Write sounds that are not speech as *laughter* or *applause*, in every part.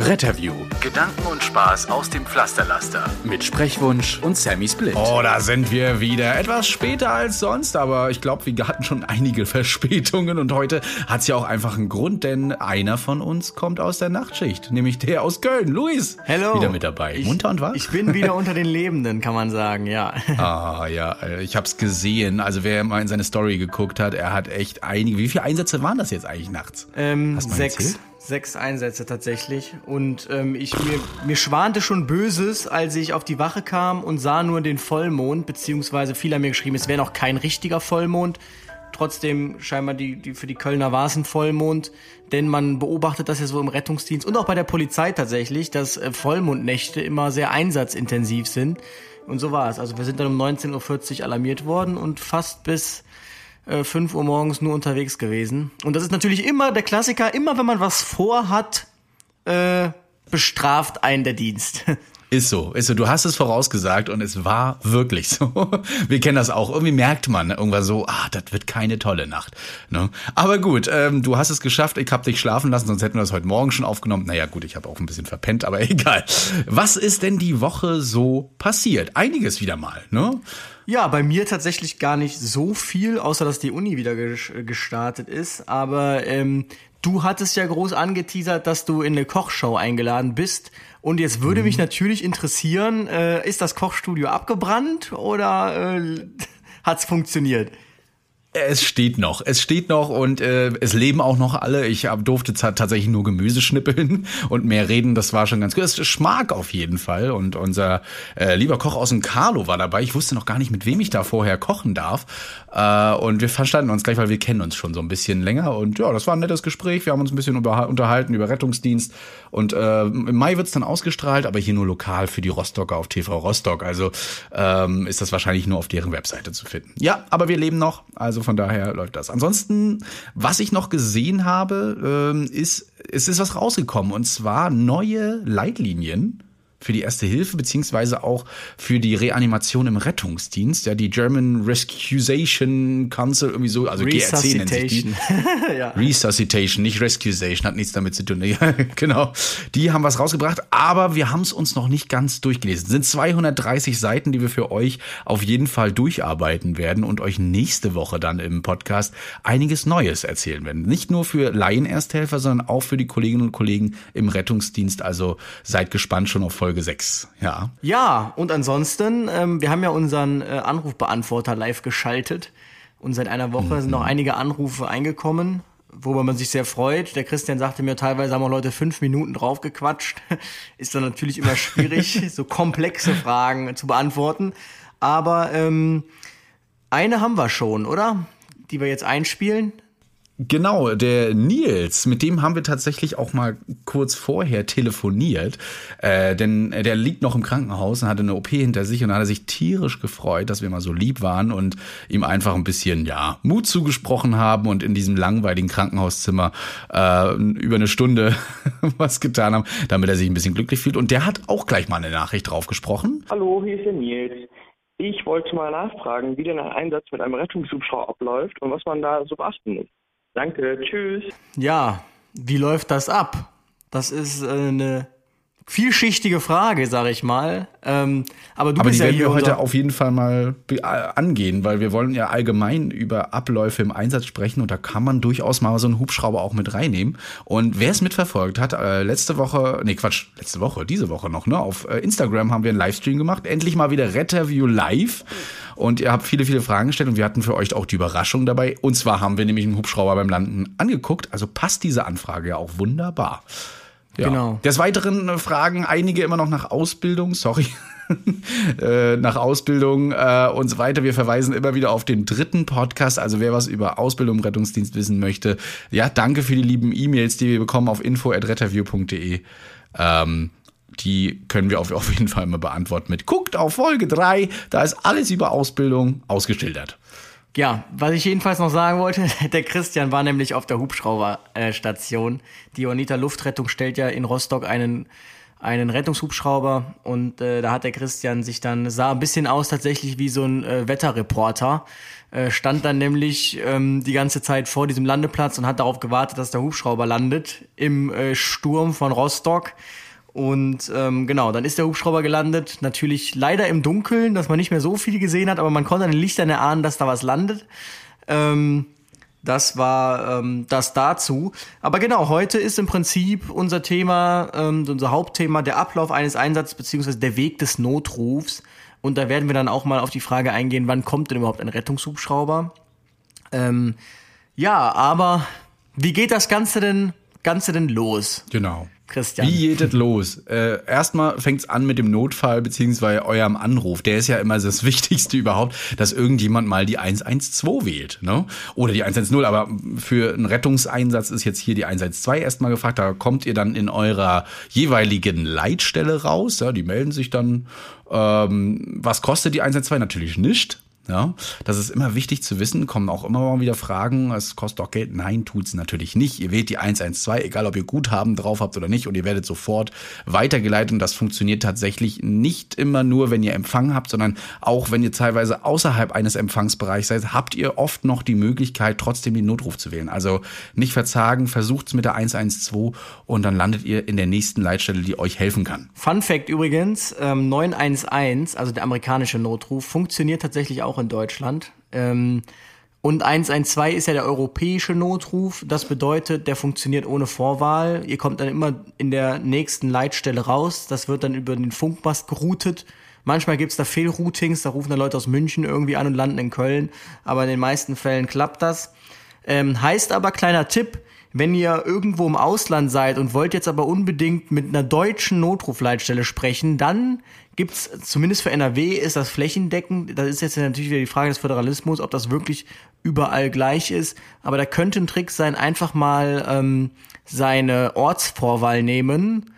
Retterview. Gedanken und Spaß aus dem Pflasterlaster. Mit Sprechwunsch und Sammy Split. Oh, da sind wir wieder. Etwas später als sonst, aber ich glaube, wir hatten schon einige *laughs* Verspätungen und heute hat es ja auch einfach einen Grund, denn einer von uns kommt aus der Nachtschicht, nämlich der aus Köln. Luis. Hello. Wieder mit dabei. Ich, Munter und was? Ich bin wieder unter den Lebenden, kann man sagen, ja. *laughs* Ah, ja, ich hab's gesehen. Also wer mal in seine Story geguckt hat, er hat echt einige. Wie viele Einsätze waren das jetzt eigentlich nachts? Ähm, sechs. Erzählt? Sechs Einsätze tatsächlich. Und ähm, ich mir, mir schwante schon Böses, als ich auf die Wache kam und sah nur den Vollmond, beziehungsweise viele haben mir geschrieben, es wäre noch kein richtiger Vollmond. Trotzdem scheinbar die, die für die Kölner war es ein Vollmond, denn man beobachtet das ja so im Rettungsdienst und auch bei der Polizei tatsächlich, dass äh, Vollmondnächte immer sehr einsatzintensiv sind. Und so war es. Also wir sind dann um 19.40 Uhr alarmiert worden und fast bis 5 äh, Uhr morgens nur unterwegs gewesen. Und das ist natürlich immer der Klassiker, immer wenn man was vorhat, äh, bestraft einen der Dienst. *laughs* Ist so, ist so. Du hast es vorausgesagt und es war wirklich so. *laughs* Wir kennen das auch. Irgendwie merkt man irgendwann so, ah, das wird keine tolle Nacht. Ne? Aber gut, ähm, du hast es geschafft. Ich habe dich schlafen lassen, sonst hätten wir das heute Morgen schon aufgenommen. Naja, gut, ich habe auch ein bisschen verpennt, aber *laughs* egal. Was ist denn die Woche so passiert? Einiges wieder mal, ne? Ja, bei mir tatsächlich gar nicht so viel, außer dass die Uni wieder gestartet ist. Aber ähm, du hattest ja groß angeteasert, dass du in eine Kochshow eingeladen bist. Und jetzt würde mhm. mich natürlich interessieren, äh, ist das Kochstudio abgebrannt oder äh, *laughs* hat's funktioniert? Es steht noch, es steht noch und äh, es leben auch noch alle. Ich hab, durfte tatsächlich nur Gemüse *laughs* schnippeln und mehr reden, das war schon ganz gut. Es schmag auf jeden Fall und unser äh, lieber Koch aus dem Carlo war dabei. Ich wusste noch gar nicht, mit wem ich da vorher kochen darf äh, und wir verstanden uns gleich, weil wir kennen uns schon so ein bisschen länger und ja, das war ein nettes Gespräch. Wir haben uns ein bisschen unterhalten über Rettungsdienst und äh, im Mai wird's dann ausgestrahlt, aber hier nur lokal für die Rostocker auf TV Rostock. Also ähm, ist das wahrscheinlich nur auf deren Webseite zu finden. Ja, aber wir leben noch, also also von daher läuft das. Ansonsten, was ich noch gesehen habe, ähm, ist, es ist was rausgekommen und zwar neue Leitlinien für die Erste Hilfe beziehungsweise auch für die Reanimation im Rettungsdienst. Ja, die German Rescusation Council irgendwie so, also GRC nennt sich die. *laughs* ja. Resuscitation, nicht Rescusation, hat nichts damit zu tun. *laughs* Genau. Die haben was rausgebracht, aber wir haben es uns noch nicht ganz durchgelesen. Es sind 230 Seiten, die wir für euch auf jeden Fall durcharbeiten werden und euch nächste Woche dann im Podcast einiges Neues erzählen werden. Nicht nur für Laienersthelfer, sondern auch für die Kolleginnen und Kollegen im Rettungsdienst. Also seid gespannt schon auf Folge Folge 6, ja. Ja, und ansonsten, ähm, wir haben ja unseren äh, Anrufbeantworter live geschaltet und seit einer Woche mhm. sind noch einige Anrufe eingekommen, worüber man sich sehr freut. Der Christian sagte mir, teilweise haben auch Leute fünf Minuten draufgequatscht. *laughs* Ist dann natürlich immer schwierig, *laughs* so komplexe Fragen zu beantworten. Aber ähm, eine haben wir schon, oder? Die wir jetzt einspielen. Genau, der Nils, mit dem haben wir tatsächlich auch mal kurz vorher telefoniert, äh, denn der liegt noch im Krankenhaus und hatte eine OP hinter sich und hat er sich tierisch gefreut, dass wir mal so lieb waren und ihm einfach ein bisschen ja Mut zugesprochen haben und in diesem langweiligen Krankenhauszimmer äh, über eine Stunde *laughs* was getan haben, damit er sich ein bisschen glücklich fühlt. Und der hat auch gleich mal eine Nachricht drauf gesprochen. Hallo, hier ist der Nils. Ich wollte mal nachfragen, wie denn ein Einsatz mit einem Rettungshubschrauber abläuft und was man da so beachten muss. Danke, tschüss. Ja, wie läuft das ab? Das ist äh, eine vielschichtige Frage, sag ich mal. Ähm, aber du aber bist die ja werden hier wir heute auf jeden Fall mal äh, angehen, weil wir wollen ja allgemein über Abläufe im Einsatz sprechen und da kann man durchaus mal so einen Hubschrauber auch mit reinnehmen. Und wer es mitverfolgt hat, äh, letzte Woche, nee Quatsch, letzte Woche, diese Woche noch, ne? Auf äh, Instagram haben wir einen Livestream gemacht, endlich mal wieder Retterview live. Und ihr habt viele, viele Fragen gestellt und wir hatten für euch auch die Überraschung dabei. Und zwar haben wir nämlich einen Hubschrauber beim Landen angeguckt. Also passt diese Anfrage ja auch wunderbar. Ja. Genau. Des Weiteren äh, fragen einige immer noch nach Ausbildung, sorry. *laughs* äh, nach Ausbildung äh, und so weiter. Wir verweisen immer wieder auf den dritten Podcast. Also wer was über Ausbildung im Rettungsdienst wissen möchte, ja, danke für die lieben E-Mails, die wir bekommen auf info.retterview.de. Ähm, die können wir auf, auf jeden Fall mal beantworten mit guckt auf Folge 3, da ist alles über Ausbildung ausgeschildert. Ja, was ich jedenfalls noch sagen wollte, *laughs* der Christian war nämlich auf der Hubschrauberstation. Die Onita Luftrettung stellt ja in Rostock einen einen Rettungshubschrauber und äh, da hat der Christian sich dann sah ein bisschen aus tatsächlich wie so ein äh, Wetterreporter äh, stand dann nämlich ähm, die ganze Zeit vor diesem Landeplatz und hat darauf gewartet, dass der Hubschrauber landet im äh, Sturm von Rostock und ähm, genau, dann ist der Hubschrauber gelandet. Natürlich leider im Dunkeln, dass man nicht mehr so viel gesehen hat, aber man konnte an den Lichtern erahnen, dass da was landet. Ähm, das war ähm, das dazu. Aber genau, heute ist im Prinzip unser Thema, ähm, unser Hauptthema der Ablauf eines Einsatzes beziehungsweise der Weg des Notrufs. Und da werden wir dann auch mal auf die Frage eingehen, wann kommt denn überhaupt ein Rettungshubschrauber? Ähm, ja, aber wie geht das Ganze denn, Ganze denn los? Genau. Christian. Wie geht es los? Äh, erstmal fängt es an mit dem Notfall beziehungsweise eurem Anruf. Der ist ja immer das *laughs* Wichtigste überhaupt, dass irgendjemand mal die 112 wählt, ne? Oder die 110. Aber für einen Rettungseinsatz ist jetzt hier die 112 erstmal gefragt. Da kommt ihr dann in eurer jeweiligen Leitstelle raus. Ja, die melden sich dann. Ähm, was kostet die 112? Natürlich nicht. Ja, das ist immer wichtig zu wissen, kommen auch immer mal wieder Fragen, es kostet auch Geld. Nein, tut's natürlich nicht. Ihr wählt die 112, egal ob ihr Guthaben drauf habt oder nicht, und ihr werdet sofort weitergeleitet. Und das funktioniert tatsächlich nicht immer nur, wenn ihr Empfang habt, sondern auch wenn ihr teilweise außerhalb eines Empfangsbereichs seid, habt ihr oft noch die Möglichkeit, trotzdem den Notruf zu wählen. Also nicht verzagen, versucht's mit der 112 und dann landet ihr in der nächsten Leitstelle, die euch helfen kann. Fun Fact übrigens, ähm, 911, also der amerikanische Notruf, funktioniert tatsächlich auch in Deutschland. Ähm, und 112 ist ja der europäische Notruf. Das bedeutet, der funktioniert ohne Vorwahl. Ihr kommt dann immer in der nächsten Leitstelle raus. Das wird dann über den Funkmast geroutet. Manchmal gibt's da Fehlroutings, da rufen dann Leute aus München irgendwie an und landen in Köln. Aber in den meisten Fällen klappt das. Ähm, heißt aber, kleiner Tipp, wenn ihr irgendwo im Ausland seid und wollt jetzt aber unbedingt mit einer deutschen Notrufleitstelle sprechen, dann gibt's zumindest für NRW ist das flächendeckend. Das ist jetzt natürlich wieder die Frage des Föderalismus, ob das wirklich überall gleich ist. Aber da könnte ein Trick sein, einfach mal ähm, seine Ortsvorwahl nehmen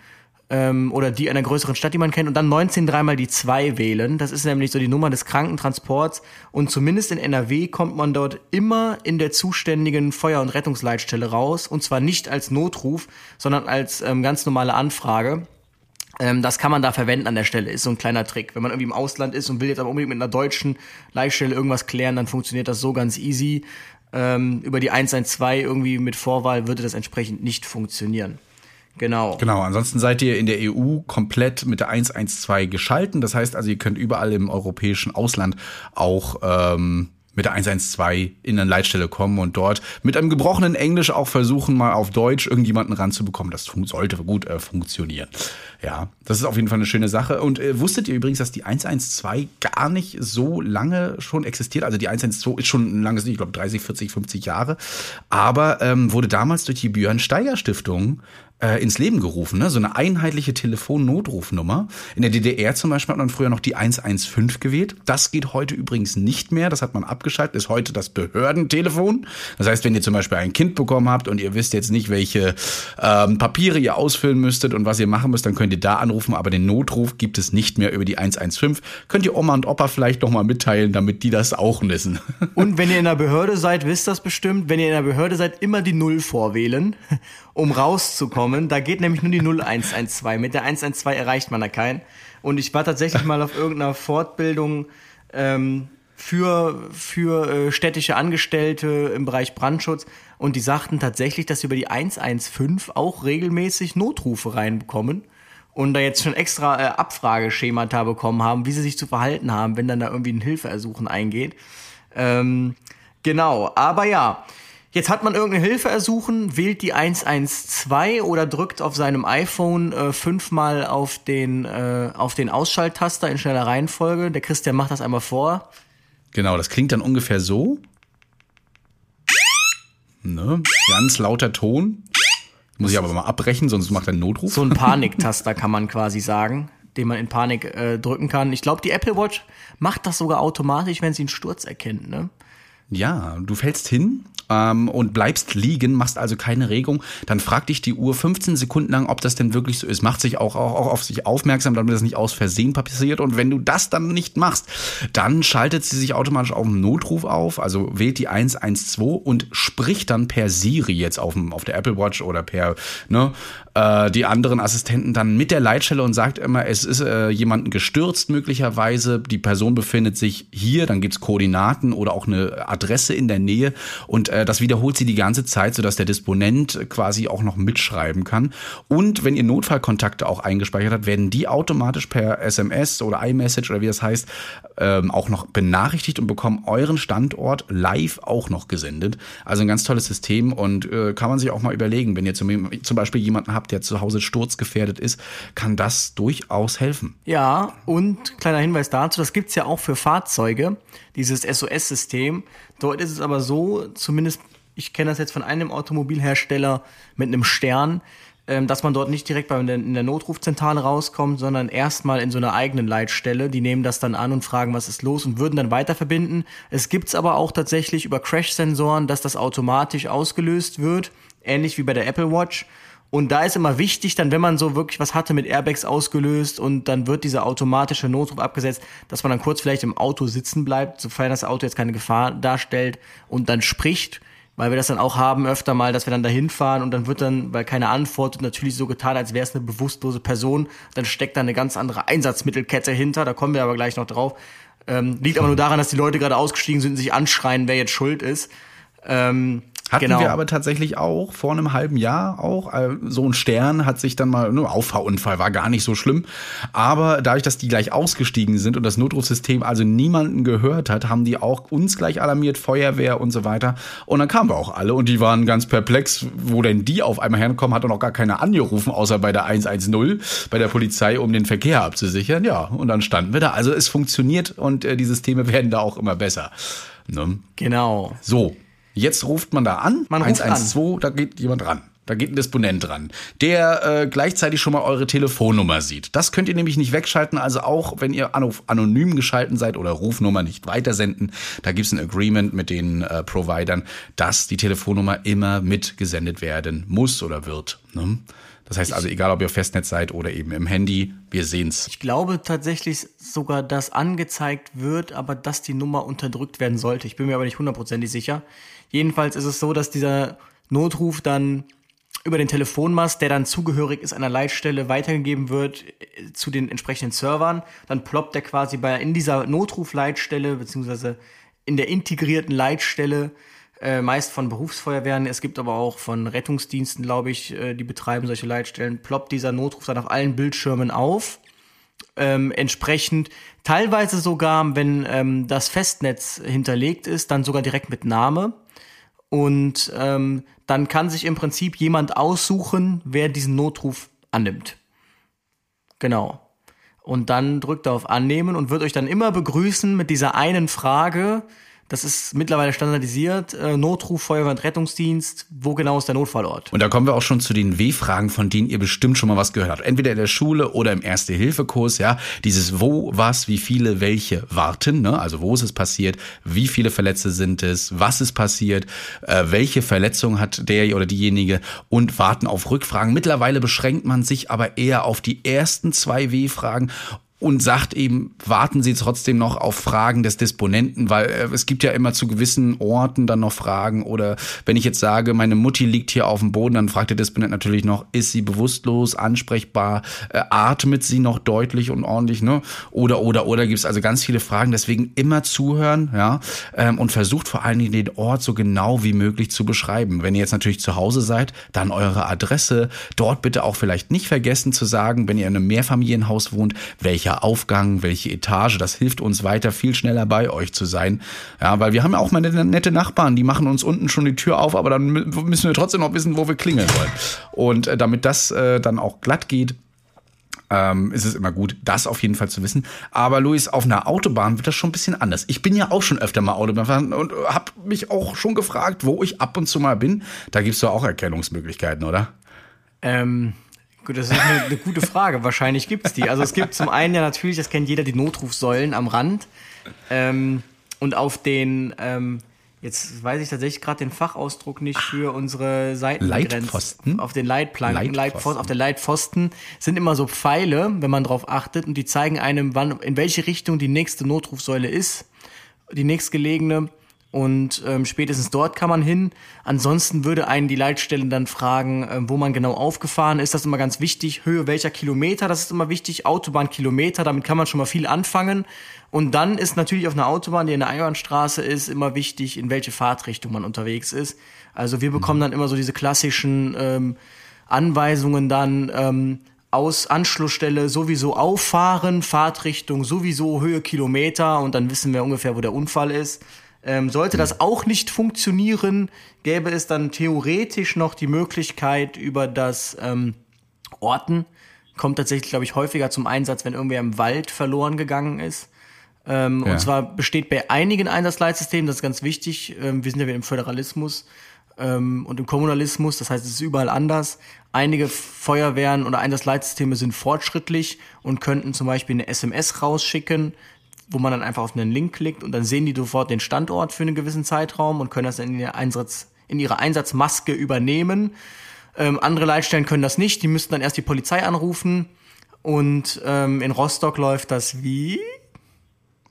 ähm, oder die einer größeren Stadt, die man kennt, und dann 19 dreimal die 2 wählen. Das ist nämlich so die Nummer des Krankentransports. Und zumindest in NRW kommt man dort immer in der zuständigen Feuer- und Rettungsleitstelle raus. Und zwar nicht als Notruf, sondern als ähm, ganz normale Anfrage. Ähm, das kann man da verwenden an der Stelle, ist so ein kleiner Trick. Wenn man irgendwie im Ausland ist und will jetzt aber unbedingt mit einer deutschen Leitstelle irgendwas klären, dann funktioniert das so ganz easy. Ähm, über die 112 irgendwie mit Vorwahl würde das entsprechend nicht funktionieren. Genau. Genau, ansonsten seid ihr in der EU komplett mit der 112 geschalten. Das heißt also, ihr könnt überall im europäischen Ausland auch ähm, mit der 112 in eine Leitstelle kommen und dort mit einem gebrochenen Englisch auch versuchen, mal auf Deutsch irgendjemanden ranzubekommen. Das sollte gut äh, funktionieren. Ja, das ist auf jeden Fall eine schöne Sache. Und äh, wusstet ihr übrigens, dass die 112 gar nicht so lange schon existiert? Also die 112 ist schon ein langes, ich glaube 30, 40, 50 Jahre. Aber ähm, wurde damals durch die Björn Steiger Stiftung äh, ins Leben gerufen, ne? so eine einheitliche Telefonnotrufnummer. In der DDR zum Beispiel hat man früher noch die 115 gewählt. Das geht heute übrigens nicht mehr. Das hat man abgeschaltet. Ist heute das Behördentelefon. Das heißt, wenn ihr zum Beispiel ein Kind bekommen habt und ihr wisst jetzt nicht, welche ähm, Papiere ihr ausfüllen müsstet und was ihr machen müsst, dann könnt ihr da anrufen. Aber den Notruf gibt es nicht mehr über die 115. Könnt ihr Oma und Opa vielleicht noch mal mitteilen, damit die das auch wissen. Und wenn ihr in der Behörde seid, wisst das bestimmt. Wenn ihr in der Behörde seid, immer die Null vorwählen, um rauszukommen. Da geht nämlich nur die 0112. Mit der 112 erreicht man da keinen. Und ich war tatsächlich mal auf irgendeiner Fortbildung ähm, für, für äh, städtische Angestellte im Bereich Brandschutz und die sagten tatsächlich, dass sie über die 115 auch regelmäßig Notrufe reinbekommen und da jetzt schon extra äh, Abfrageschemata bekommen haben, wie sie sich zu verhalten haben, wenn dann da irgendwie ein Hilfeersuchen eingeht. Ähm, genau, aber ja, Jetzt hat man irgendeine Hilfe ersuchen, wählt die 112 oder drückt auf seinem iPhone äh, fünfmal auf den, äh, auf den Ausschalttaster in schneller Reihenfolge. Der Christian macht das einmal vor. Genau, das klingt dann ungefähr so. Ne? Ganz lauter Ton. Muss ich aber mal abbrechen, sonst macht er einen Notruf. So ein Paniktaster kann man quasi sagen, den man in Panik äh, drücken kann. Ich glaube, die Apple Watch macht das sogar automatisch, wenn sie einen Sturz erkennt. Ne? Ja, du fällst hin ähm, und bleibst liegen, machst also keine Regung, dann fragt dich die Uhr 15 Sekunden lang, ob das denn wirklich so ist. Macht sich auch, auch, auch auf sich aufmerksam, damit das nicht aus Versehen passiert. Und wenn du das dann nicht machst, dann schaltet sie sich automatisch auf den Notruf auf, also wählt die 112 und spricht dann per Siri jetzt auf, dem, auf der Apple Watch oder per ne, äh, die anderen Assistenten dann mit der Leitstelle und sagt immer, es ist äh, jemanden gestürzt möglicherweise, die Person befindet sich hier, dann gibt's Koordinaten oder auch eine Adresse in der Nähe und äh, das wiederholt sie die ganze Zeit, sodass der Disponent quasi auch noch mitschreiben kann. Und wenn ihr Notfallkontakte auch eingespeichert habt, werden die automatisch per SMS oder iMessage oder wie das heißt, ähm, auch noch benachrichtigt und bekommen euren Standort live auch noch gesendet. Also ein ganz tolles System und äh, kann man sich auch mal überlegen, wenn ihr zum, zum Beispiel jemanden habt, der zu Hause sturzgefährdet ist, kann das durchaus helfen. Ja, und kleiner Hinweis dazu, das gibt's ja auch für Fahrzeuge, dieses SOS-System. Dort ist es aber so, zumindest ich kenne das jetzt von einem Automobilhersteller mit einem Stern, ähm, dass man dort nicht direkt in der Notrufzentrale rauskommt, sondern erstmal in so einer eigenen Leitstelle. Die nehmen das dann an und fragen, was ist los und würden dann weiter verbinden. Es gibt's aber auch tatsächlich über Crash-Sensoren, dass das automatisch ausgelöst wird, ähnlich wie bei der Apple Watch. Und da ist immer wichtig, dann, wenn man so wirklich was hatte mit Airbags ausgelöst und dann wird dieser automatische Notruf abgesetzt, dass man dann kurz vielleicht im Auto sitzen bleibt, sofern das Auto jetzt keine Gefahr darstellt und dann spricht, weil wir das dann auch haben öfter mal, dass wir dann dahin fahren und dann wird dann, weil keine Antwort, natürlich so getan, als wäre es eine bewusstlose Person, dann steckt da eine ganz andere Einsatzmittelkette hinter, da kommen wir aber gleich noch drauf. Ähm, liegt aber nur daran, dass die Leute gerade ausgestiegen sind und sich anschreien, wer jetzt schuld ist. Ähm, hatten genau. wir aber tatsächlich auch vor einem halben Jahr auch. Äh, so ein Stern hat sich dann mal, nur Auffahrunfall war gar nicht so schlimm. Aber dadurch, dass die gleich ausgestiegen sind und das Notrufsystem also niemanden gehört hat, haben die auch uns gleich alarmiert, Feuerwehr und so weiter. Und dann kamen wir auch alle und die waren ganz perplex, wo denn die auf einmal herkommen, hat auch noch gar keiner angerufen, außer bei der 110, bei der Polizei, um den Verkehr abzusichern. Ja, und dann standen wir da. Also es funktioniert und äh, die Systeme *laughs* werden da auch immer besser. Ne? Genau. So, Jetzt ruft man da an, man 112, an. da geht jemand ran. Da geht ein Disponent dran, der äh, gleichzeitig schon mal eure Telefonnummer sieht. Das könnt ihr nämlich nicht wegschalten, also auch wenn ihr anonym geschalten seid oder Rufnummer nicht weitersenden. Da gibt's ein Agreement mit den äh, Providern, dass die Telefonnummer immer mitgesendet werden muss oder wird. Ne? Das heißt also, egal ob ihr Festnetz seid oder eben im Handy, wir sehen's. Ich glaube tatsächlich sogar, dass angezeigt wird, aber dass die Nummer unterdrückt werden sollte. Ich bin mir aber nicht hundertprozentig sicher. Jedenfalls ist es so, dass dieser Notruf dann über den Telefonmast, der dann zugehörig ist einer Leitstelle, weitergegeben wird äh, zu den entsprechenden Servern. Dann ploppt er quasi bei in dieser Notrufleitstelle beziehungsweise in der integrierten Leitstelle äh, meist von Berufsfeuerwehren. Es gibt aber auch von Rettungsdiensten, glaube ich, äh, die betreiben solche Leitstellen. Ploppt dieser Notruf dann auf allen Bildschirmen auf. Ähm, entsprechend teilweise sogar, wenn ähm, das Festnetz hinterlegt ist, dann sogar direkt mit Name. Und ähm, dann kann sich im Prinzip jemand aussuchen, wer diesen Notruf annimmt. Genau. Und dann drückt er auf Annehmen und wird euch dann immer begrüßen mit dieser einen Frage, das ist mittlerweile standardisiert. Äh, Notruf, Feuerwehr und Rettungsdienst. Wo genau ist der Notfallort? Und da kommen wir auch schon zu den W-Fragen, von denen ihr bestimmt schon mal was gehört habt. Entweder in der Schule oder im Erste-Hilfe-Kurs, ja. Dieses Wo, was, wie viele, welche warten, ne? Also wo ist es passiert? Wie viele Verletzte sind es? Was ist passiert? Äh, welche Verletzung hat der oder diejenige? Und warten auf Rückfragen. Mittlerweile beschränkt man sich aber eher auf die ersten zwei W-Fragen und sagt eben, warten Sie trotzdem noch auf Fragen des Disponenten, weil äh, es gibt ja immer zu gewissen Orten dann noch Fragen oder wenn ich jetzt sage, meine Mutti liegt hier auf dem Boden, dann fragt der Disponent natürlich noch, ist sie bewusstlos, ansprechbar, äh, atmet sie noch deutlich und ordentlich, ne? Oder, oder, oder gibt es also ganz viele Fragen, deswegen immer zuhören, ja, ähm, und versucht vor allen Dingen den Ort so genau wie möglich zu beschreiben. Wenn ihr jetzt natürlich zu Hause seid, dann eure Adresse, dort bitte auch vielleicht nicht vergessen zu sagen, wenn ihr in einem Mehrfamilienhaus wohnt, welcher welcher Aufgang, welche Etage. Das hilft uns weiter, viel schneller bei euch zu sein. Ja, weil wir haben ja auch mal nette Nachbarn, die machen uns unten schon die Tür auf, aber dann müssen wir trotzdem noch wissen, wo wir klingeln wollen. Und äh, damit das äh, dann auch glatt geht, ähm, ist es immer gut, das auf jeden Fall zu wissen. Aber Luis, auf einer Autobahn wird das schon ein bisschen anders. Ich bin ja auch schon öfter mal Autobahn fahren und habe mich auch schon gefragt, wo ich ab und zu mal bin. Da gibt's doch auch Erkennungsmöglichkeiten, oder? Ähm, Gut, das ist eine, eine gute Frage. Wahrscheinlich gibt's die. Also es gibt zum einen ja natürlich, das kennt jeder, die Notrufsäulen am Rand. Ähm, und auf den ähm, Jetzt weiß ich tatsächlich gerade den Fachausdruck nicht für unsere Seiten. Leitpfosten? Auf den Leitplanken, Leitpfosten. Auf der Leitpfosten sind immer so Pfeile, wenn man drauf achtet, und die zeigen einem, wann, in welche Richtung die nächste Notrufsäule ist, die nächstgelegene. Und ähm, spätestens dort kann man hin. Ansonsten würde einen die Leitstelle dann fragen, ähm, wo man genau aufgefahren ist. Das ist immer ganz wichtig. Höhe welcher Kilometer, das ist immer wichtig. Autobahnkilometer, damit kann man schon mal viel anfangen. Und dann ist natürlich auf einer Autobahn, die eine Einbahnstraße ist, immer wichtig, in welche Fahrtrichtung man unterwegs ist. Also wir bekommen dann immer so diese klassischen ähm, Anweisungen dann ähm, aus Anschlussstelle sowieso auffahren, Fahrtrichtung sowieso Höhe Kilometer und dann wissen wir ungefähr, wo der Unfall ist. Ähm, sollte das auch nicht funktionieren, gäbe es dann theoretisch noch die Möglichkeit über das ähm, Orten. Kommt tatsächlich, glaube ich, häufiger zum Einsatz, wenn irgendwer im Wald verloren gegangen ist. Ähm, Ja. Und zwar besteht bei einigen Einsatzleitsystemen, das ist ganz wichtig, ähm, wir sind ja wieder im Föderalismus ähm, und im Kommunalismus, das heißt, es ist überall anders. Einige Feuerwehren oder Einsatzleitsysteme sind fortschrittlich und könnten zum Beispiel eine SMS rausschicken, wo man dann einfach auf einen Link klickt und dann sehen die sofort den Standort für einen gewissen Zeitraum und können das in, ihr Einsatz, in ihre Einsatzmaske übernehmen. Ähm, andere Leitstellen können das nicht, die müssten dann erst die Polizei anrufen. Und ähm, in Rostock läuft das wie?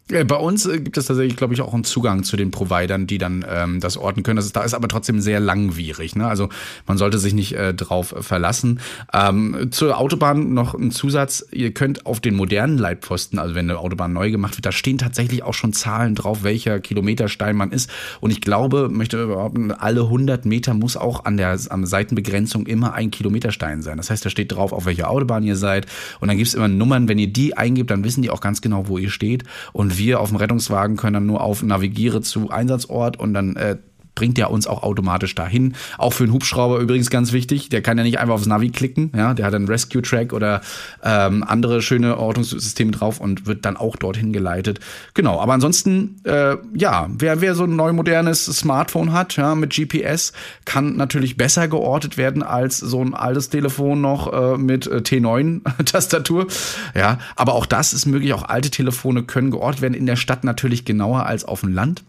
Ja, Bei uns äh, gibt es tatsächlich, glaube ich, auch einen Zugang zu den Providern, die dann ähm, das orten können. Das ist, da ist aber trotzdem sehr langwierig. Ne? Also man sollte sich nicht äh, drauf verlassen. Ähm, zur Autobahn noch ein Zusatz. Ihr könnt auf den modernen Leitpfosten, also wenn eine Autobahn neu gemacht wird, da stehen tatsächlich auch schon Zahlen drauf, welcher Kilometerstein man ist. Und ich glaube, möchte behaupten, alle 100 Meter muss auch an der am Seitenbegrenzung immer ein Kilometerstein sein. Das heißt, da steht drauf, auf welcher Autobahn ihr seid. Und dann gibt es immer Nummern. Wenn ihr die eingebt, dann wissen die auch ganz genau, wo ihr steht. Und wir auf dem Rettungswagen können dann nur auf Navigiere zu Einsatzort und dann äh, bringt der uns auch automatisch dahin. Auch für einen Hubschrauber übrigens ganz wichtig. Der kann ja nicht einfach aufs Navi klicken. Ja, der hat einen Rescue Track oder ähm, andere schöne Ortungssysteme drauf und wird dann auch dorthin geleitet. Genau. Aber ansonsten, äh, ja, wer, wer so ein neu modernes Smartphone hat, ja, mit GPS, kann natürlich besser geortet werden als so ein altes Telefon noch äh, mit äh, T9-Tastatur. *laughs* Ja, aber auch das ist möglich. Auch alte Telefone können geortet werden. In der Stadt natürlich genauer als auf dem Land.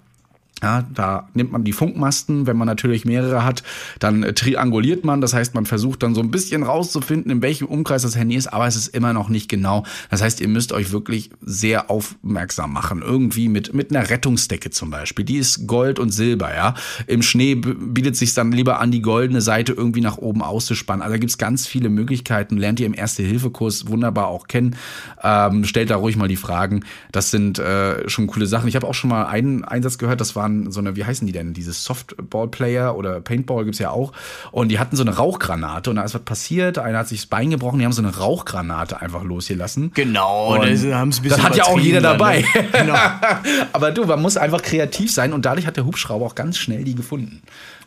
Ja, da nimmt man die Funkmasten. Wenn man natürlich mehrere hat, dann äh, trianguliert man. Das heißt, man versucht dann so ein bisschen rauszufinden, in welchem Umkreis das Handy ist, aber es ist immer noch nicht genau. Das heißt, ihr müsst euch wirklich sehr aufmerksam machen. Irgendwie mit, mit einer Rettungsdecke zum Beispiel. Die ist Gold und Silber, ja. Im Schnee bietet sich dann lieber an, die goldene Seite irgendwie nach oben auszuspannen. Also da gibt's ganz viele Möglichkeiten. Lernt ihr im Erste-Hilfe-Kurs wunderbar auch kennen. Ähm, stellt da ruhig mal die Fragen. Das sind äh, schon coole Sachen. Ich habe auch schon mal einen Einsatz gehört, das waren so eine, wie heißen die denn? Dieses Softball-Player oder Paintball gibt's ja auch. Und die hatten so eine Rauchgranate und da ist was passiert. Einer hat sich das Bein gebrochen, die haben so eine Rauchgranate einfach losgelassen. Genau, Und das haben's ein bisschen das hat ja auch jeder dann, dabei. *laughs* ne? Genau. Aber du, man muss einfach kreativ sein und dadurch hat der Hubschrauber auch ganz schnell die gefunden.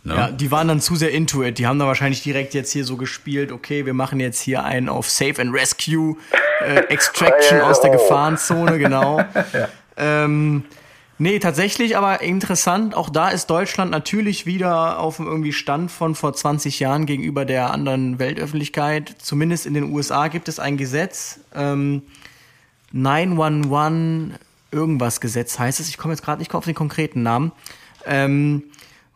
Ne? Ja, die waren dann zu sehr into it. Die haben da wahrscheinlich direkt jetzt hier so gespielt, okay, wir machen jetzt hier einen auf Save and Rescue, äh, Extraction *laughs* aus der Gefahrenzone, genau. *laughs* ähm, nee, tatsächlich aber interessant, auch da ist Deutschland natürlich wieder auf einem irgendwie Stand von vor 20 Jahren gegenüber der anderen Weltöffentlichkeit. Zumindest in den USA gibt es ein Gesetz, ähm, 911 irgendwas Gesetz heißt es. Ich komme jetzt gerade nicht auf den konkreten Namen. Ähm,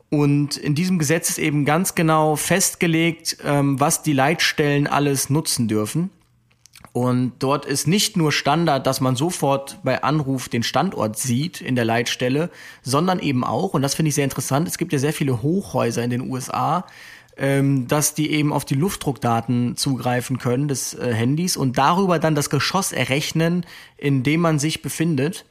und in diesem Gesetz ist eben ganz genau festgelegt, ähm, was die Leitstellen alles nutzen dürfen. Und dort ist nicht nur Standard, dass man sofort bei Anruf den Standort sieht in der Leitstelle, sondern eben auch, und das finde ich sehr interessant, es gibt ja sehr viele Hochhäuser in den USA, ähm, dass die eben auf die Luftdruckdaten zugreifen können des äh, Handys und darüber dann das Geschoss errechnen, in dem man sich befindet.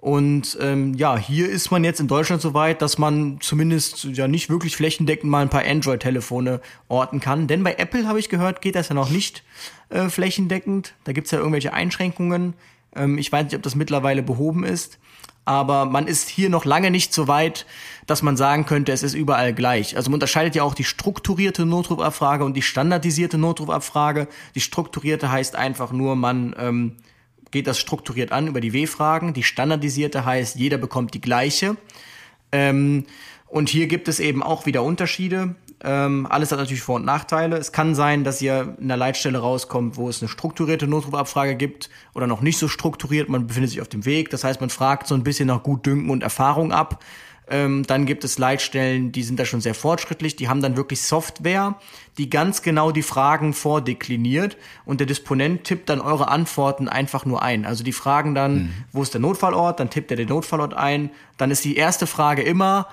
Und ähm, ja, hier ist man jetzt in Deutschland so weit, dass man zumindest ja nicht wirklich flächendeckend mal ein paar Android-Telefone orten kann. Denn bei Apple, habe ich gehört, geht das ja noch nicht äh, flächendeckend. Da gibt's ja irgendwelche Einschränkungen. Ähm, ich weiß nicht, ob das mittlerweile behoben ist. Aber man ist hier noch lange nicht so weit, dass man sagen könnte, es ist überall gleich. Also man unterscheidet ja auch die strukturierte Notrufabfrage und die standardisierte Notrufabfrage. Die strukturierte heißt einfach nur, man ähm, geht das strukturiert an über die W-Fragen. Die standardisierte heißt, jeder bekommt die gleiche. Ähm, und hier gibt es eben auch wieder Unterschiede. Ähm, alles hat natürlich Vor- und Nachteile. Es kann sein, dass ihr in der Leitstelle rauskommt, wo es eine strukturierte Notrufabfrage gibt oder noch nicht so strukturiert. Man befindet sich auf dem Weg. Das heißt, man fragt so ein bisschen nach Gutdünken und Erfahrung ab. Ähm, dann gibt es Leitstellen, die sind da schon sehr fortschrittlich, die haben dann wirklich Software, die ganz genau die Fragen vordekliniert und der Disponent tippt dann eure Antworten einfach nur ein. Also die fragen dann, mhm. wo ist der Notfallort, dann tippt er den Notfallort ein, dann ist die erste Frage immer,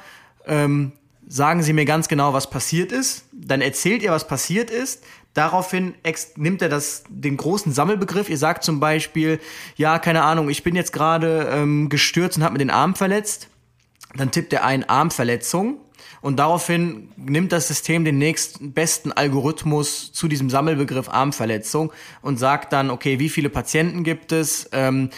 ähm, sagen Sie mir ganz genau, was passiert ist, dann erzählt ihr, was passiert ist, Daraufhin nimmt er das, den großen Sammelbegriff. Ihr sagt zum Beispiel, ja, keine Ahnung, ich bin jetzt gerade ähm, gestürzt und habe mir den Arm verletzt. Dann tippt er ein Armverletzung und daraufhin nimmt das System den nächsten besten Algorithmus zu diesem Sammelbegriff Armverletzung und sagt dann, okay, wie viele Patienten gibt es? Ähm,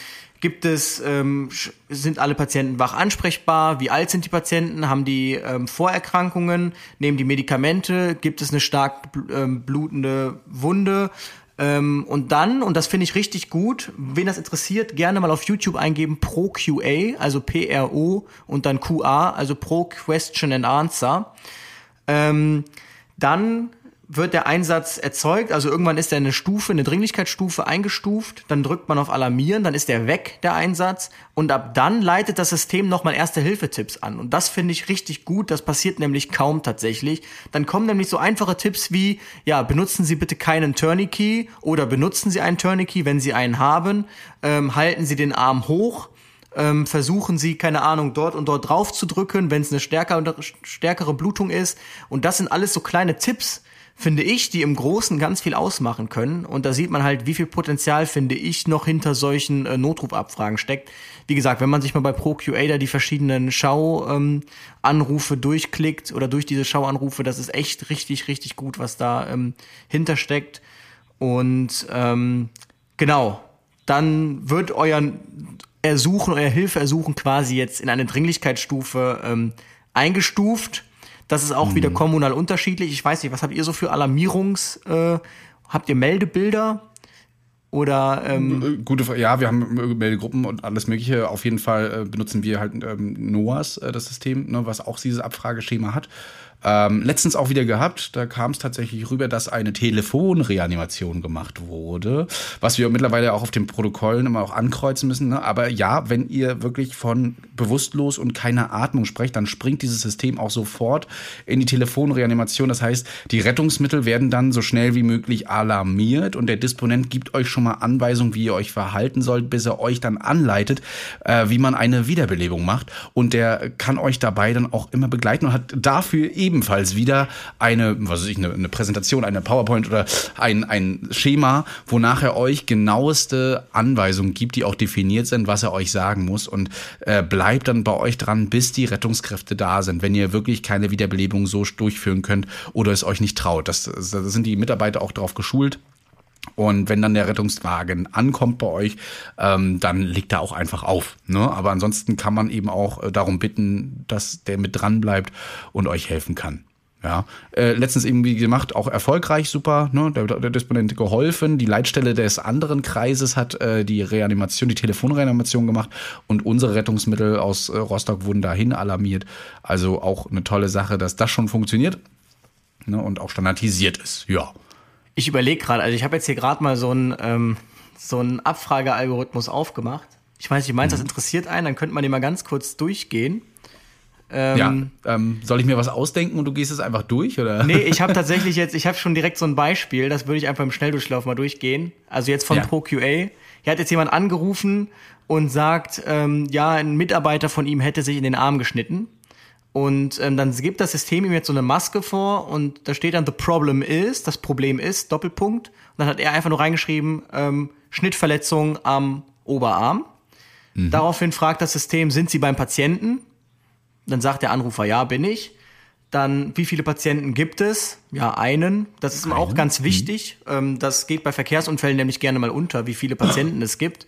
Gibt es, ähm, sind alle Patienten wach ansprechbar? Wie alt sind die Patienten? Haben die ähm, Vorerkrankungen? Nehmen die Medikamente? Gibt es eine stark ähm, blutende Wunde? Ähm, und dann, und das finde ich richtig gut, wen das interessiert, gerne mal auf YouTube eingeben Pro QA, also P-R-O und dann QA, also Pro Question and Answer. Ähm, dann wird der Einsatz erzeugt, also irgendwann ist er eine Stufe, eine Dringlichkeitsstufe eingestuft, dann drückt man auf Alarmieren, dann ist der weg, der Einsatz, und ab dann leitet das System nochmal Erste-Hilfe-Tipps an. Und das finde ich richtig gut, das passiert nämlich kaum tatsächlich. Dann kommen nämlich so einfache Tipps wie, ja, benutzen Sie bitte keinen Tourniquet oder benutzen Sie einen Tourniquet, wenn Sie einen haben, ähm, halten Sie den Arm hoch, ähm, versuchen sie, keine Ahnung, dort und dort drauf zu drücken, wenn es eine stärkere, stärkere Blutung ist. Und das sind alles so kleine Tipps, finde ich, die im Großen ganz viel ausmachen können. Und da sieht man halt, wie viel Potenzial, finde ich, noch hinter solchen äh, Notrufabfragen steckt. Wie gesagt, wenn man sich mal bei ProQA die verschiedenen Schauanrufe ähm, durchklickt oder durch diese Schauanrufe, das ist echt richtig, richtig gut, was da ähm, hintersteckt. Und ähm, genau, dann wird euer Ersuchen, euer Hilfeersuchen quasi jetzt in eine Dringlichkeitsstufe ähm, eingestuft das ist auch mhm. wieder kommunal unterschiedlich. Ich weiß nicht, was habt ihr so für Alarmierungs, äh, habt ihr Meldebilder? Oder ähm äh, gute Frage. Ja, wir haben äh, Meldegruppen und alles Mögliche. Auf jeden Fall äh, benutzen wir halt ähm, NOAS, äh, das System, ne, was auch dieses Abfrageschema hat. Ähm, letztens auch wieder gehabt, da kam es tatsächlich rüber, dass eine Telefonreanimation gemacht wurde, was wir mittlerweile auch auf den Protokollen immer auch ankreuzen müssen. Ne? Aber ja, wenn ihr wirklich von bewusstlos und keiner Atmung sprecht, dann springt dieses System auch sofort in die Telefonreanimation. Das heißt, die Rettungsmittel werden dann so schnell wie möglich alarmiert und der Disponent gibt euch schon mal Anweisungen, wie ihr euch verhalten sollt, bis er euch dann anleitet, äh, wie man eine Wiederbelebung macht. Und der kann euch dabei dann auch immer begleiten und hat dafür eben ebenfalls wieder eine, was weiß ich, eine, eine Präsentation, eine PowerPoint oder ein, ein Schema, wonach er euch genaueste Anweisungen gibt, die auch definiert sind, was er euch sagen muss und äh, bleibt dann bei euch dran, bis die Rettungskräfte da sind, wenn ihr wirklich keine Wiederbelebung so durchführen könnt oder es euch nicht traut. Das, das sind die Mitarbeiter auch darauf geschult. Und wenn dann der Rettungswagen ankommt bei euch, ähm, dann legt er auch einfach auf. Ne? Aber ansonsten kann man eben auch äh, darum bitten, dass der mit dran bleibt und euch helfen kann. Ja, äh, letztens irgendwie gemacht, auch erfolgreich, super, ne? der, der Disponent geholfen. Die Leitstelle des anderen Kreises hat äh, die Reanimation, die Telefonreanimation gemacht und unsere Rettungsmittel aus äh, Rostock wurden dahin alarmiert. Also auch eine tolle Sache, dass das schon funktioniert ne? und auch standardisiert ist. Ja. Ich überlege gerade, also ich habe jetzt hier gerade mal so einen ähm, so einen Abfragealgorithmus aufgemacht. Ich weiß nicht, meinst mhm. das interessiert einen? Dann könnte man den mal ganz kurz durchgehen. Ähm, ja, ähm, soll ich mir was ausdenken und du gehst es einfach durch, oder? Nee, ich habe *laughs* tatsächlich jetzt, ich habe schon direkt so ein Beispiel, das würde ich einfach im Schnelldurchlauf mal durchgehen. Also jetzt von ja. ProQA. Hier hat jetzt jemand angerufen und sagt, ähm, ja, ein Mitarbeiter von ihm hätte sich in den Arm geschnitten. Und ähm, dann gibt das System ihm jetzt so eine Maske vor und da steht dann The Problem is, das Problem ist, Doppelpunkt. Und dann hat er einfach nur reingeschrieben, ähm, Schnittverletzung am Oberarm. Mhm. Daraufhin fragt das System, sind Sie beim Patienten? Dann sagt der Anrufer, ja, bin ich. Dann, wie viele Patienten gibt es? Ja, einen. Das ist auch ganz mhm. wichtig. Mhm. das geht bei Verkehrsunfällen nämlich gerne mal unter, wie viele Patienten es gibt.